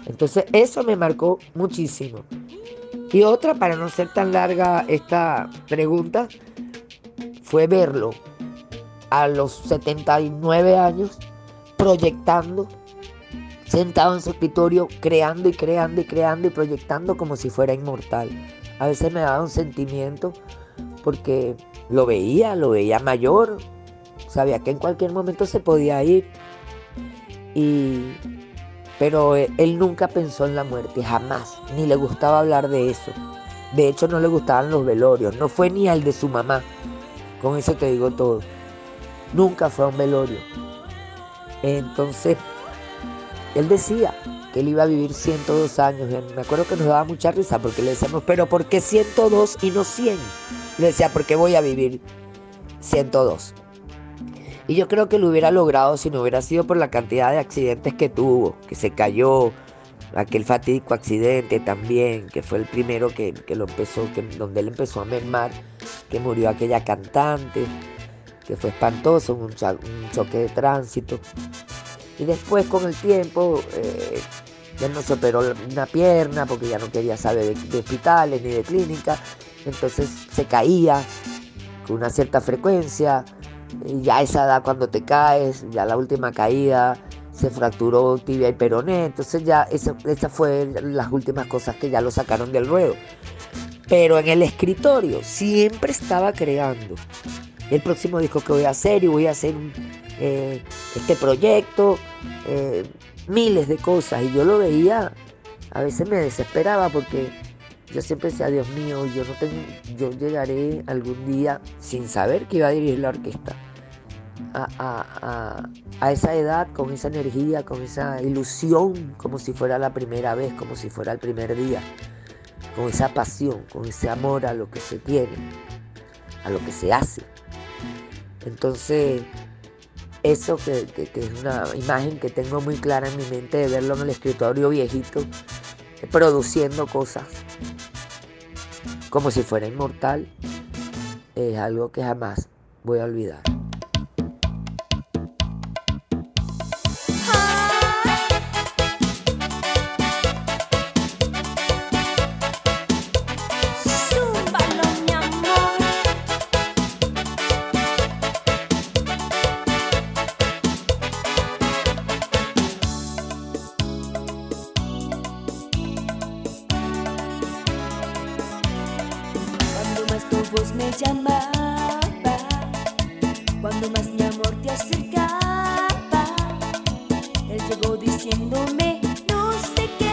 Entonces eso me marcó muchísimo. Y otra, para no ser tan larga esta pregunta, fue verlo a los 79 años proyectando, sentado en su escritorio, creando y creando y creando y proyectando como si fuera inmortal. A veces me daba un sentimiento porque lo veía, lo veía mayor, Sabía que en cualquier momento se podía ir. Y, pero él nunca pensó en la muerte, jamás. Ni le gustaba hablar de eso. De hecho, no le gustaban los velorios. No fue ni al de su mamá. Con eso te digo todo. Nunca fue a un velorio. Entonces, él decía que él iba a vivir 102 años. Me acuerdo que nos daba mucha risa porque le decíamos, pero ¿por qué 102 y no 100? Le decía, porque voy a vivir 102. Y yo creo que lo hubiera logrado si no hubiera sido por la cantidad de accidentes que tuvo, que se cayó, aquel fatídico accidente también, que fue el primero que, lo empezó, que, donde él empezó a mermar, que murió aquella cantante, que fue espantoso, un, choque de tránsito. Y después con el tiempo, eh, él no se operó una pierna porque ya no quería saber de, de hospitales ni de clínica, entonces se caía con una cierta frecuencia ya esa edad cuando te caes, ya la última caída, se fracturó tibia y peroné, entonces ya esa, esa fue las últimas cosas que ya lo sacaron del ruedo. Pero en el escritorio siempre estaba creando el próximo disco que voy a hacer y voy a hacer eh, este proyecto, eh, miles de cosas. Y yo lo veía, a veces me desesperaba porque yo siempre decía, Dios mío, yo no tengo, yo llegaré algún día sin saber que iba a dirigir la orquesta. A, a, esa edad, con esa energía, con esa ilusión, como si fuera la primera vez, como si fuera el primer día, con esa pasión, con ese amor a lo que se tiene, a lo que se hace. Entonces, eso que, es una imagen que tengo muy clara en mi mente de verlo en el escritorio viejito, produciendo cosas como si fuera inmortal, es algo que jamás voy a olvidar.
voz me llamaba, cuando más mi amor te acercaba, él llegó diciéndome, no sé qué.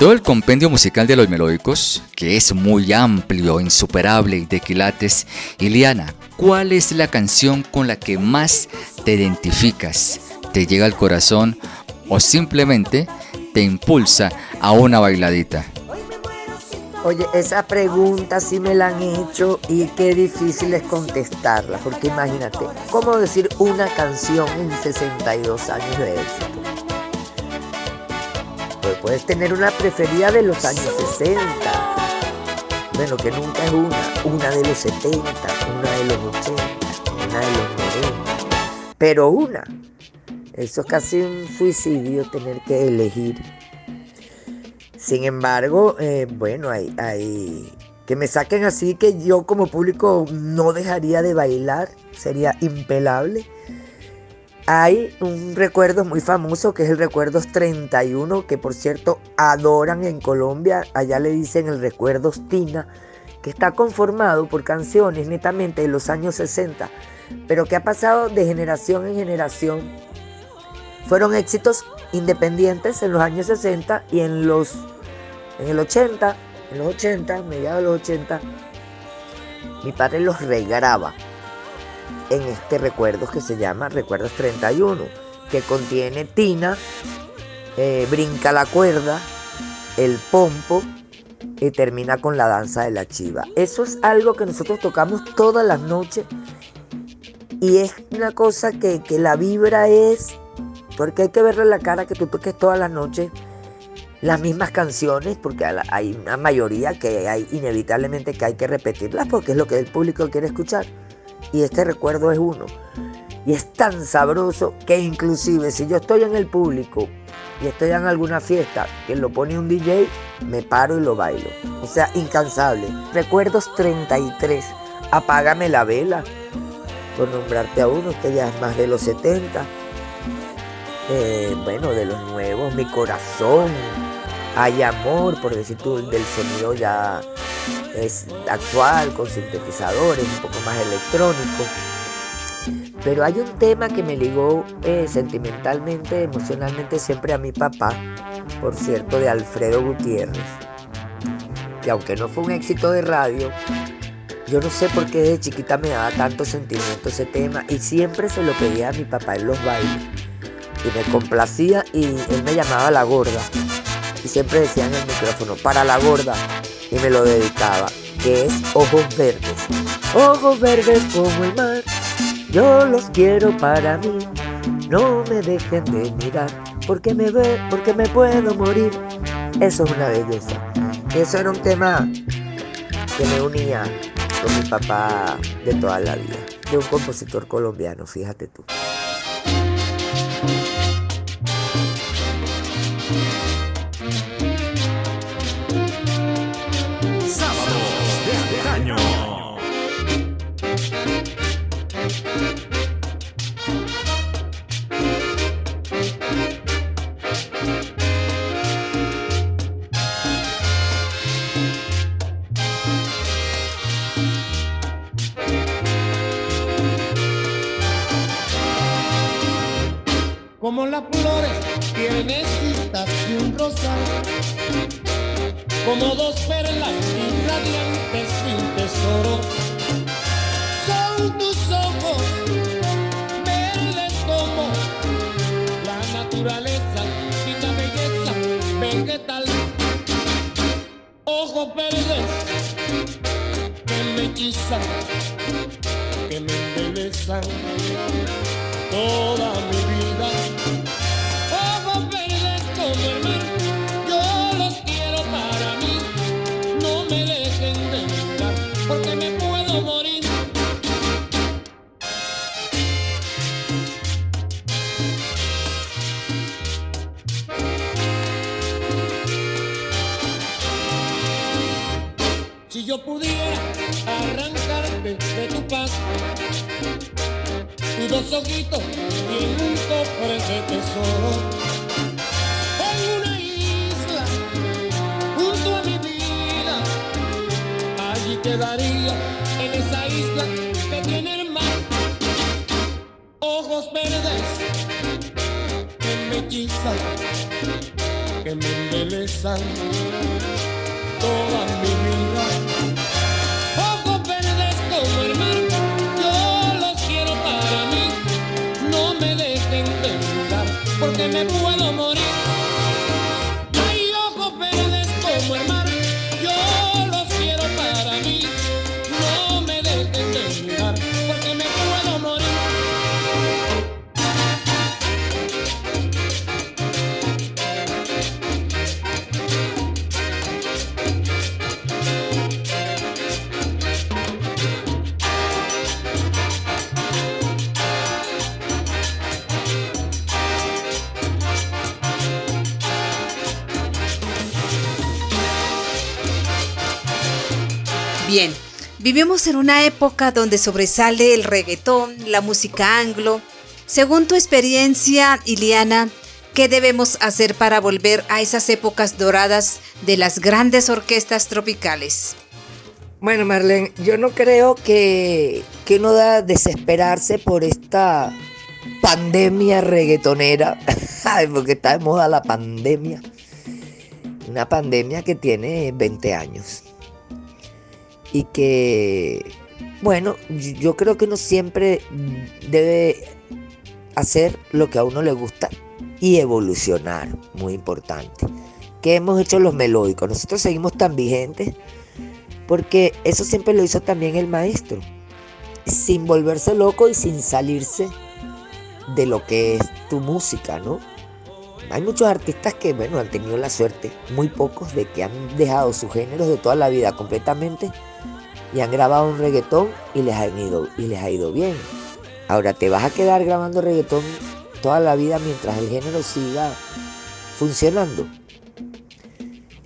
Todo el compendio musical de los melódicos, que es muy amplio, insuperable de quilates, Iliana, ¿cuál es la canción con la que más te identificas, te llega al corazón o simplemente te impulsa a una bailadita?
Oye, esa pregunta sí me la han hecho y qué difícil es contestarla, porque imagínate, ¿cómo decir una canción en 62 años de éxito? Puedes tener una preferida de los años 60, bueno, que nunca es una, una de los 70, una de los 80, una de los 90, pero una. Eso es casi un suicidio tener que elegir sin embargo, eh, bueno, hay, hay que me saquen así que yo como público no dejaría de bailar, sería impelable. Hay un recuerdo muy famoso que es el Recuerdos 31, que por cierto adoran en Colombia, allá le dicen el Recuerdos Tina, que está conformado por canciones netamente de los años 60, pero que ha pasado de generación en generación. Fueron éxitos independientes en los años 60 y en los en el 80, en los 80, mediados de los 80, mi padre los regraba en este recuerdo que se llama Recuerdos 31, que contiene Tina, eh, Brinca la cuerda, El pompo y termina con la danza de la chiva. Eso es algo que nosotros tocamos todas las noches y es una cosa que, que la vibra es, porque hay que verle la cara que tú toques todas las noches las mismas canciones, porque hay una mayoría que hay inevitablemente que hay que repetirlas porque es lo que el público quiere escuchar. Y este recuerdo es uno. Y es tan sabroso que inclusive si yo estoy en el público y estoy en alguna fiesta que lo pone un DJ, me paro y lo bailo. O sea, incansable. Recuerdos 33. Apágame la vela. Por nombrarte a uno, que ya es más de los 70. Eh, bueno, de los nuevos, mi corazón, hay amor, por decir tú, del sonido ya es actual, con sintetizadores, un poco más electrónico. Pero hay un tema que me ligó eh, sentimentalmente, emocionalmente siempre a mi papá, por cierto, de Alfredo Gutiérrez, que aunque no fue un éxito de radio, yo no sé por qué desde chiquita me daba tanto sentimiento ese tema y siempre se lo pedía a mi papá en los bailes. Y me complacía y él me llamaba la gorda. Y siempre decía en el micrófono, para la gorda, y me lo dedicaba, que es Ojos Verdes. Ojos verdes como el mar, yo los quiero para mí, no me dejen de mirar, porque me ve, porque me puedo morir. Eso es una belleza. Eso era un tema que me unía con mi papá de toda la vida, de un compositor colombiano, fíjate tú.
Que me embelezan toda embelezan
vivimos en una época donde sobresale el reggaetón, la música anglo. Según tu experiencia, Iliana, ¿qué debemos hacer para volver a esas épocas doradas de las grandes orquestas tropicales?
Bueno, Marlene, yo no creo que, que uno da desesperarse por esta pandemia reggaetonera, (laughs) porque está de moda la pandemia. Una pandemia que tiene 20 años. Y que, bueno, yo creo que uno siempre debe hacer lo que a uno le gusta y evolucionar, muy importante. ¿Qué hemos hecho los melódicos? Nosotros seguimos tan vigentes porque eso siempre lo hizo también el maestro, sin volverse loco y sin salirse de lo que es tu música, ¿no? Hay muchos artistas que, bueno, han tenido la suerte, muy pocos, de que han dejado sus géneros de toda la vida completamente y han grabado un reggaetón y les, ido, y les ha ido bien. Ahora, ¿te vas a quedar grabando reggaetón toda la vida mientras el género siga funcionando?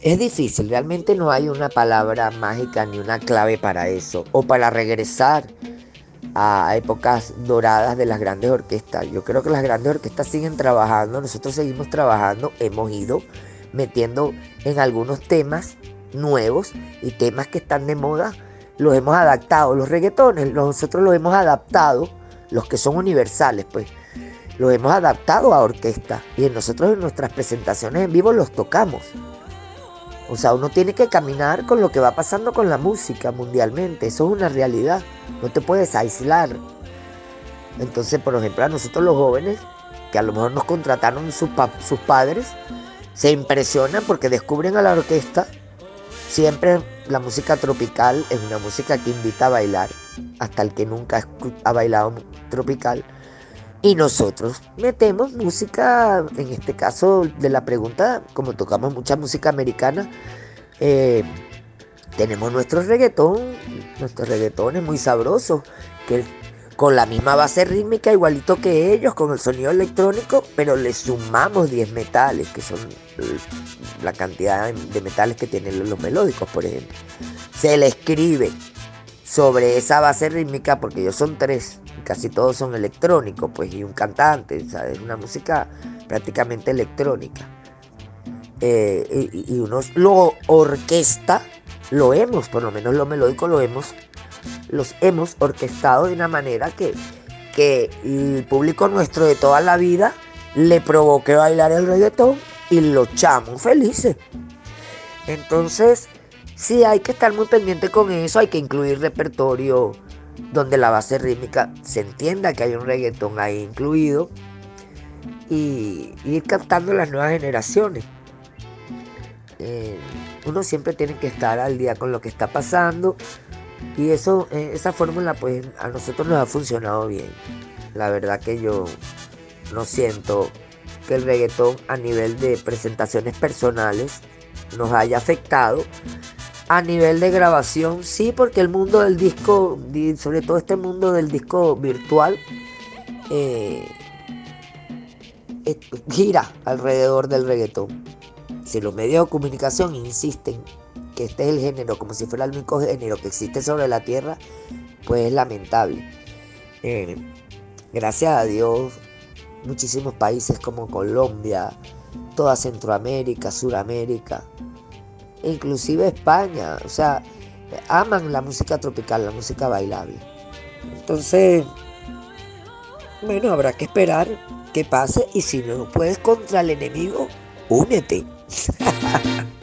Es difícil, realmente no hay una palabra mágica ni una clave para eso, o para regresar a épocas doradas de las grandes orquestas. Yo creo que las grandes orquestas siguen trabajando, nosotros seguimos trabajando, hemos ido metiendo en algunos temas nuevos y temas que están de moda, los hemos adaptado. Los reggaetones, nosotros los hemos adaptado, los que son universales, pues, los hemos adaptado a orquesta y nosotros en nuestras presentaciones en vivo los tocamos. O sea, uno tiene que caminar con lo que va pasando con la música mundialmente. Eso es una realidad. No te puedes aislar. Entonces, por ejemplo, a nosotros los jóvenes, que a lo mejor nos contrataron sus, sus padres, se impresionan porque descubren a la orquesta. Siempre la música tropical es una música que invita a bailar. Hasta el que nunca ha bailado tropical y nosotros metemos música, en este caso de la pregunta, como tocamos mucha música americana, eh, tenemos nuestro reggaetón, nuestro reggaetón es muy sabroso, que con la misma base rítmica, igualito que ellos, con el sonido electrónico, pero le sumamos 10 metales, que son la cantidad de metales que tienen los melódicos, por ejemplo. Se le escribe sobre esa base rítmica, porque ellos son tres, casi todos son electrónicos, pues, y un cantante, es una música prácticamente electrónica. Eh, y, uno lo orquesta, lo hemos, por lo menos lo melódico lo hemos, los hemos orquestado de una manera que, que el público nuestro de toda la vida le provoque bailar el reggaetón y lo echamos felices. Entonces, sí hay que estar muy pendiente con eso, hay que incluir repertorio donde la base rítmica se entienda que hay un reggaetón ahí incluido y, ir captando las nuevas generaciones. Eh, uno siempre tiene que estar al día con lo que está pasando y eso, eh, esa fórmula pues a nosotros nos ha funcionado bien. La verdad que yo no siento que el reggaetón a nivel de presentaciones personales nos haya afectado a nivel de grabación, sí, porque el mundo del disco, sobre todo este mundo del disco virtual, eh, gira alrededor del reggaetón. Si los medios de comunicación insisten que este es el género como si fuera el único género que existe sobre la tierra, pues es lamentable. Eh, gracias a Dios, muchísimos países como Colombia, toda Centroamérica, Suramérica, inclusive España, o sea, aman la música tropical, la música bailable. Entonces, bueno, habrá que esperar que pase y si no puedes contra el enemigo, únete. (laughs)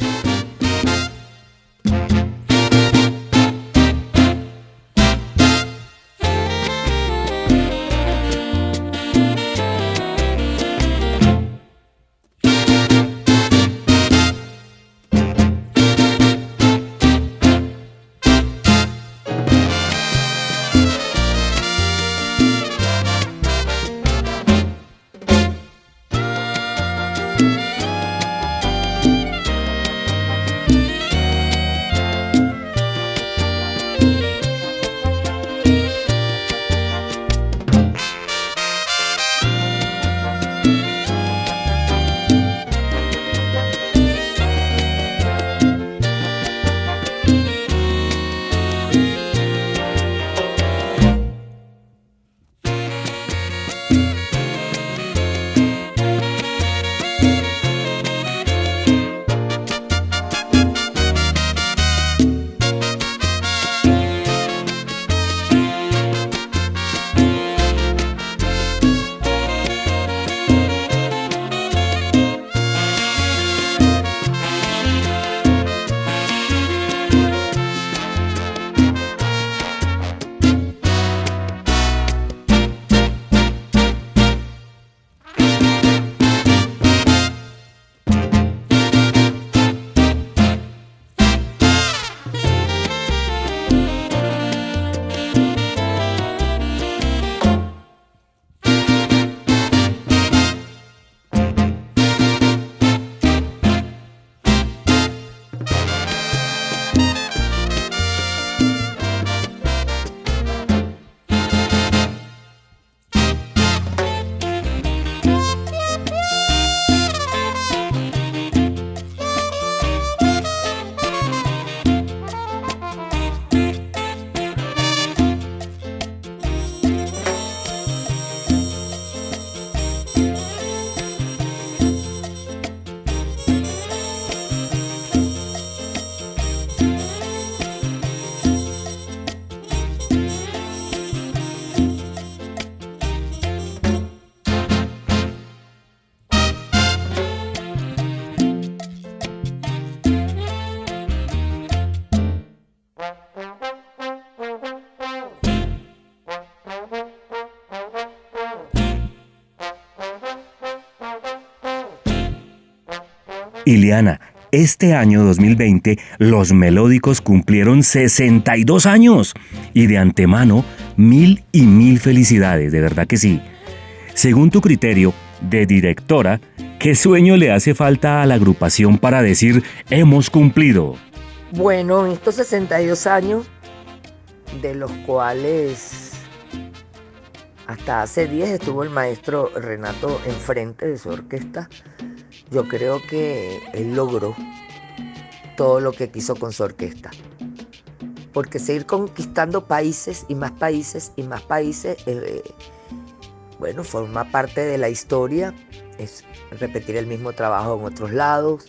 Iliana, este año 2020 los melódicos cumplieron 62 años y de antemano mil y mil felicidades, de verdad que sí. Según tu criterio de directora, ¿qué sueño le hace falta a la agrupación para decir hemos cumplido?
Bueno, en estos 62 años, de los cuales hasta hace 10 estuvo el maestro Renato enfrente de su orquesta, yo creo que él logró todo lo que quiso con su orquesta. Porque seguir conquistando países y más países y más países, eh, bueno, forma parte de la historia, es repetir el mismo trabajo en otros lados,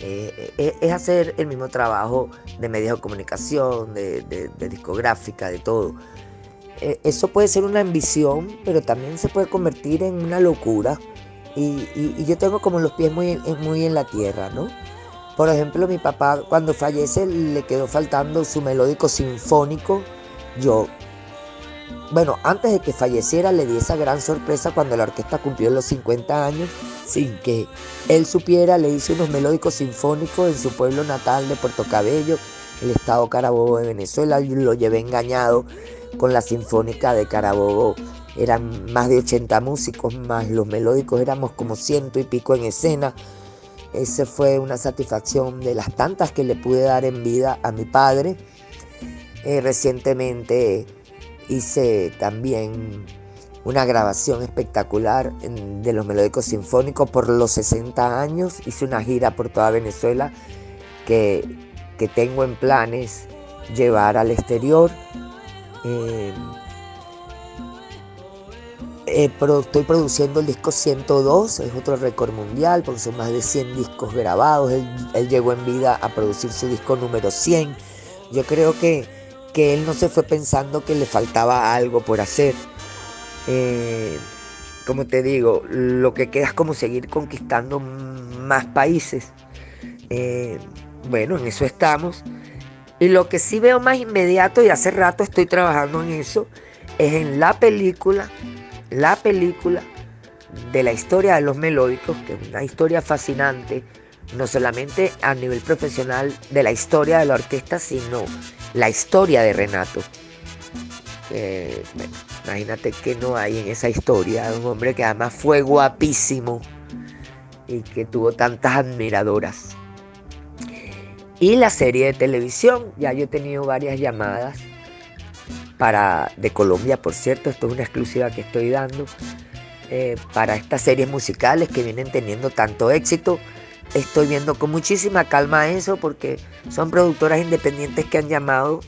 eh, eh, es hacer el mismo trabajo de medios de comunicación, de, discográfica, de todo. eso puede ser una ambición, pero también se puede convertir en una locura y, yo tengo como los pies muy, muy en la tierra, ¿no? Por ejemplo, mi papá cuando fallece le quedó faltando su melódico sinfónico. Yo, bueno, antes de que falleciera le di esa gran sorpresa cuando la orquesta cumplió los 50 años, sin que él supiera, le hice unos melódicos sinfónicos en su pueblo natal de Puerto Cabello, el estado Carabobo de Venezuela, y lo llevé engañado con la Sinfónica de Carabobo eran más de 80 músicos, más los melódicos éramos como ciento y pico en escena. Esa fue una satisfacción de las tantas que le pude dar en vida a mi padre. Eh, recientemente hice también una grabación espectacular de los melódicos sinfónicos por los 60 años. Hice una gira por toda Venezuela que, tengo en planes llevar al exterior. Eh, eh, estoy produciendo el disco 102, es otro récord mundial porque son más de 100 discos grabados. Él, llegó en vida a producir su disco número 100. Yo creo que, que él no se fue pensando que le faltaba algo por hacer. Eh, como te digo, lo que queda es como seguir conquistando más países. Eh, bueno, en eso estamos. Y lo que sí veo más inmediato, y hace rato estoy trabajando en eso, es en la película la película de la historia de los melódicos, que es una historia fascinante, no solamente a nivel profesional de la historia de la orquesta, sino la historia de Renato. Eh, imagínate que no hay en esa historia un hombre que además fue guapísimo y que tuvo tantas admiradoras. Y la serie de televisión, ya yo he tenido varias llamadas para, de Colombia, por cierto, esto es una exclusiva que estoy dando, eh, para estas series musicales que vienen teniendo tanto éxito. Estoy viendo con muchísima calma eso porque son productoras independientes que han llamado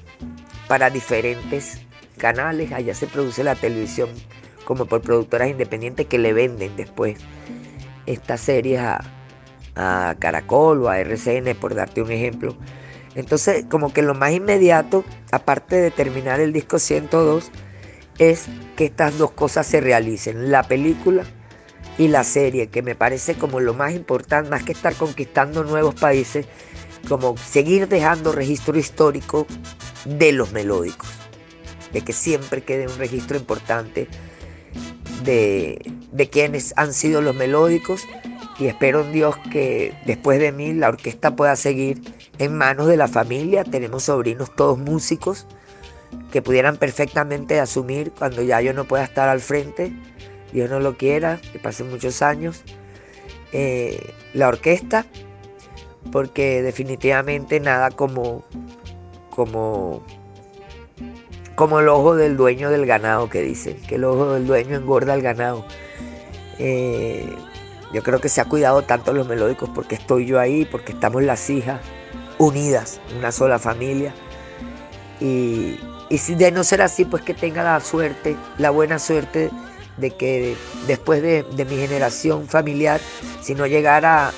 para diferentes canales. Allá se produce la televisión como por productoras independientes que le venden después estas series a, a Caracol o a RCN, por darte un ejemplo. Entonces, como que lo más inmediato, aparte de terminar el disco 102, es que estas dos cosas se realicen, la película y la serie, que me parece como lo más importante, más que estar conquistando nuevos países, como seguir dejando registro histórico de los melódicos, de que siempre quede un registro importante de, quienes han sido los melódicos y espero en Dios que después de mí la orquesta pueda seguir en manos de la familia. Tenemos sobrinos todos músicos que pudieran perfectamente asumir cuando ya yo no pueda estar al frente, Dios no lo quiera, que pasen muchos años, eh, la orquesta, porque definitivamente nada como, como, como el ojo del dueño del ganado que dicen, que el ojo del dueño engorda al ganado. Eh, yo creo que se ha cuidado tanto los melódicos porque estoy yo ahí, porque estamos las hijas unidas, una sola familia. Y, si de no ser así, pues que tenga la suerte, la buena suerte de que después de, mi generación familiar, si no llegara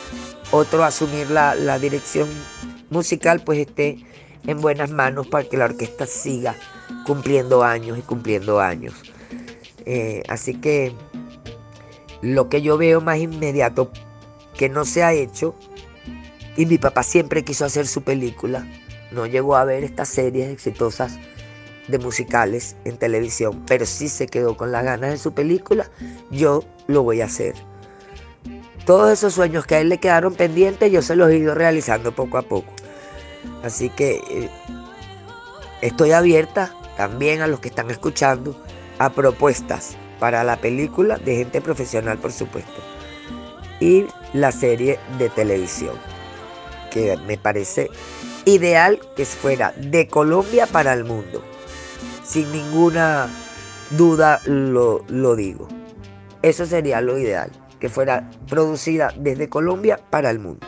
otro a asumir la, dirección musical, pues esté en buenas manos para que la orquesta siga cumpliendo años y cumpliendo años. Eh, así que lo que yo veo más inmediato que no se ha hecho, y mi papá siempre quiso hacer su película, no llegó a ver estas series exitosas de musicales en televisión, pero sí se quedó con las ganas de su película, yo lo voy a hacer. todos esos sueños que a él le quedaron pendientes, yo se los he ido realizando poco a poco. Así que eh, estoy abierta también a los que están escuchando a propuestas para la película de gente profesional, por supuesto. Y la serie de televisión, que me parece ideal que fuera de Colombia para el mundo. Sin ninguna duda lo, lo digo. Eso sería lo ideal, que fuera producida desde Colombia para el mundo.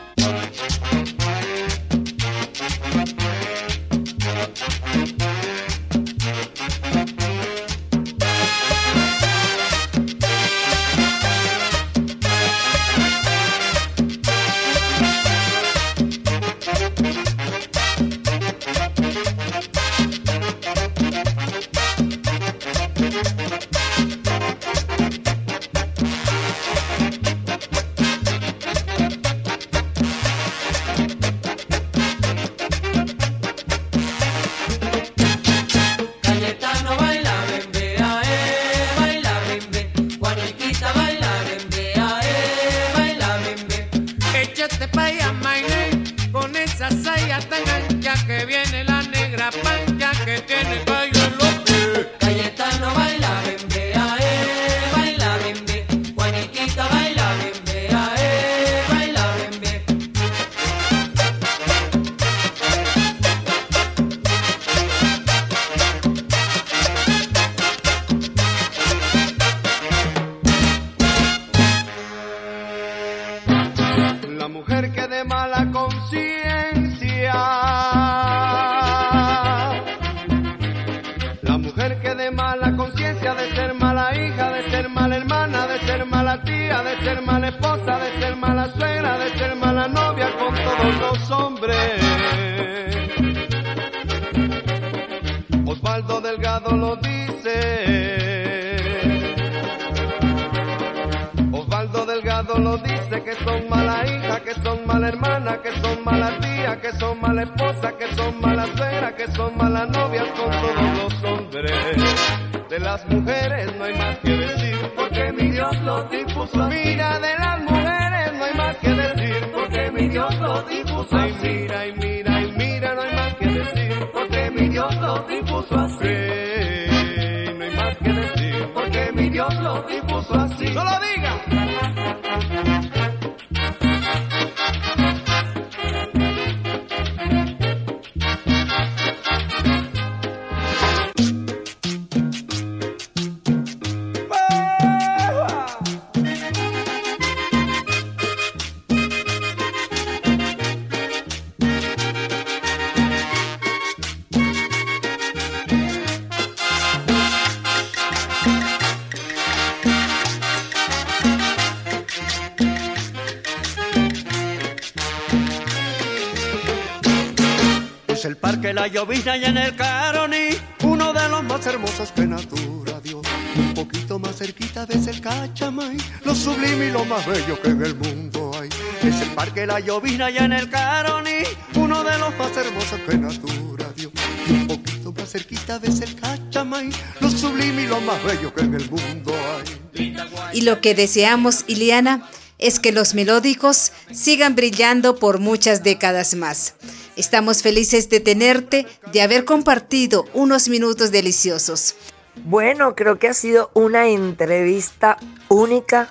Ves el Cachamay, lo sublime y lo más bello que en el mundo hay. Es el parque La Llovizna y en el Caroni, uno de los más hermosos que natura dio. Y un poquito más cerquita ves el Cachamay, lo sublime y lo más bello que en el mundo hay.
Y lo que deseamos, Iliana, es que los melódicos sigan brillando por muchas décadas más. Estamos felices de tenerte, de haber compartido unos minutos deliciosos.
Bueno, creo que ha sido una entrevista única.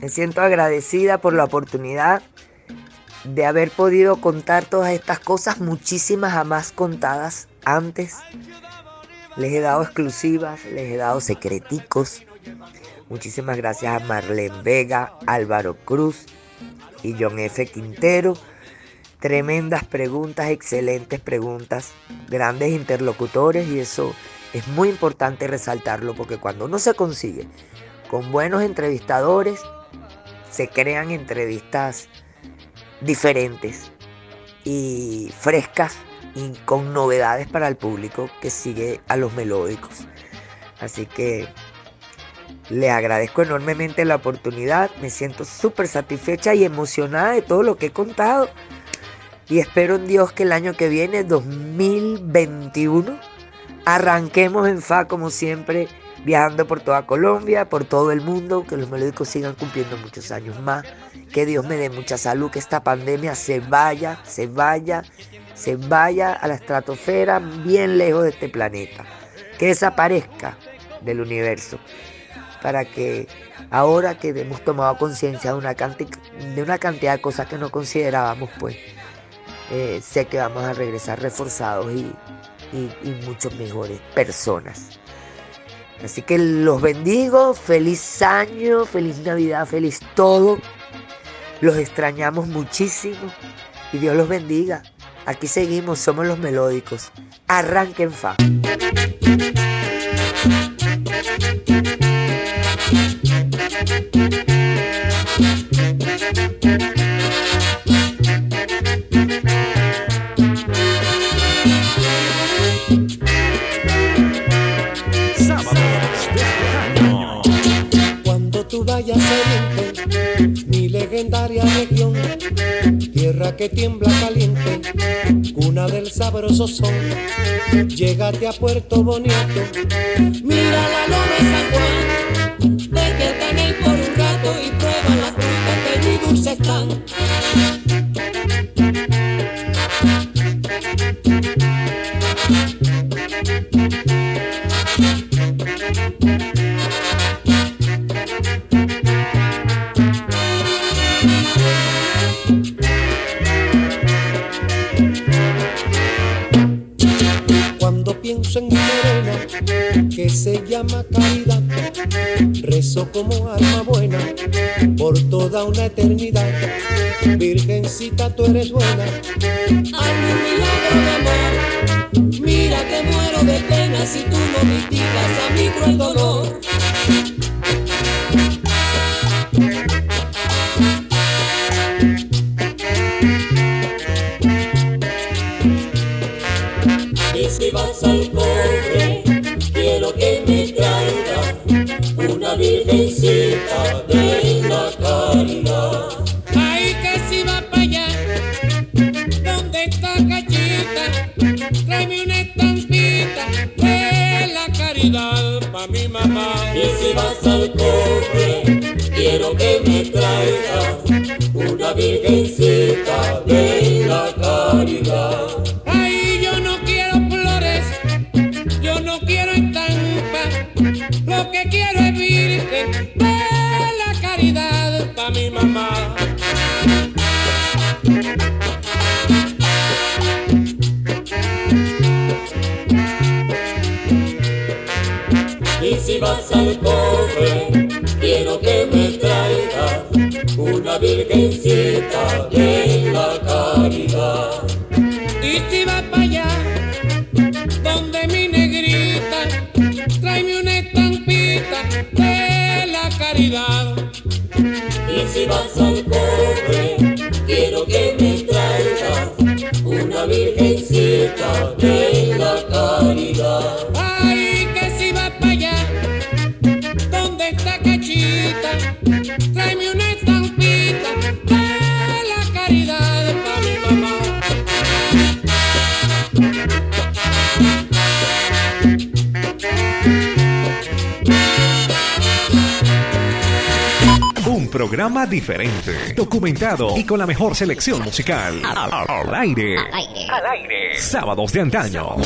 Me siento agradecida por la oportunidad de haber podido contar todas estas cosas, muchísimas jamás contadas antes. Les he dado exclusivas, les he dado secreticos. Muchísimas gracias a Marlene Vega, Álvaro Cruz y John F. Quintero. Tremendas preguntas, excelentes preguntas, grandes interlocutores y eso es muy importante resaltarlo porque cuando uno se consigue con buenos entrevistadores, se crean entrevistas diferentes y frescas y con novedades para el público que sigue a los melódicos. Así que le agradezco enormemente la oportunidad, me siento súper satisfecha y emocionada de todo lo que he contado. Y espero en Dios que el año que viene, 2021, arranquemos en FA como siempre viajando por toda Colombia, por todo el mundo, que los melódicos sigan cumpliendo muchos años más, que Dios me dé mucha salud, que esta pandemia se vaya, se vaya, se vaya a la estratosfera bien lejos de este planeta, que desaparezca del universo, para que ahora que hemos tomado conciencia de, una una cantidad de cosas que no considerábamos, pues eh, sé que vamos a regresar reforzados y, y- y mejores personas. Así que los bendigo, feliz año, feliz Navidad, feliz todo. Los extrañamos muchísimo y Dios los bendiga. Aquí seguimos, somos los melódicos. Arranquen fa.
Mi legendaria región, tierra que tiembla caliente, cuna del sabroso son, llégate a Puerto Bonito,
Mira
y con la mejor selección musical. Al aire. Al aire. Sábados de antaño.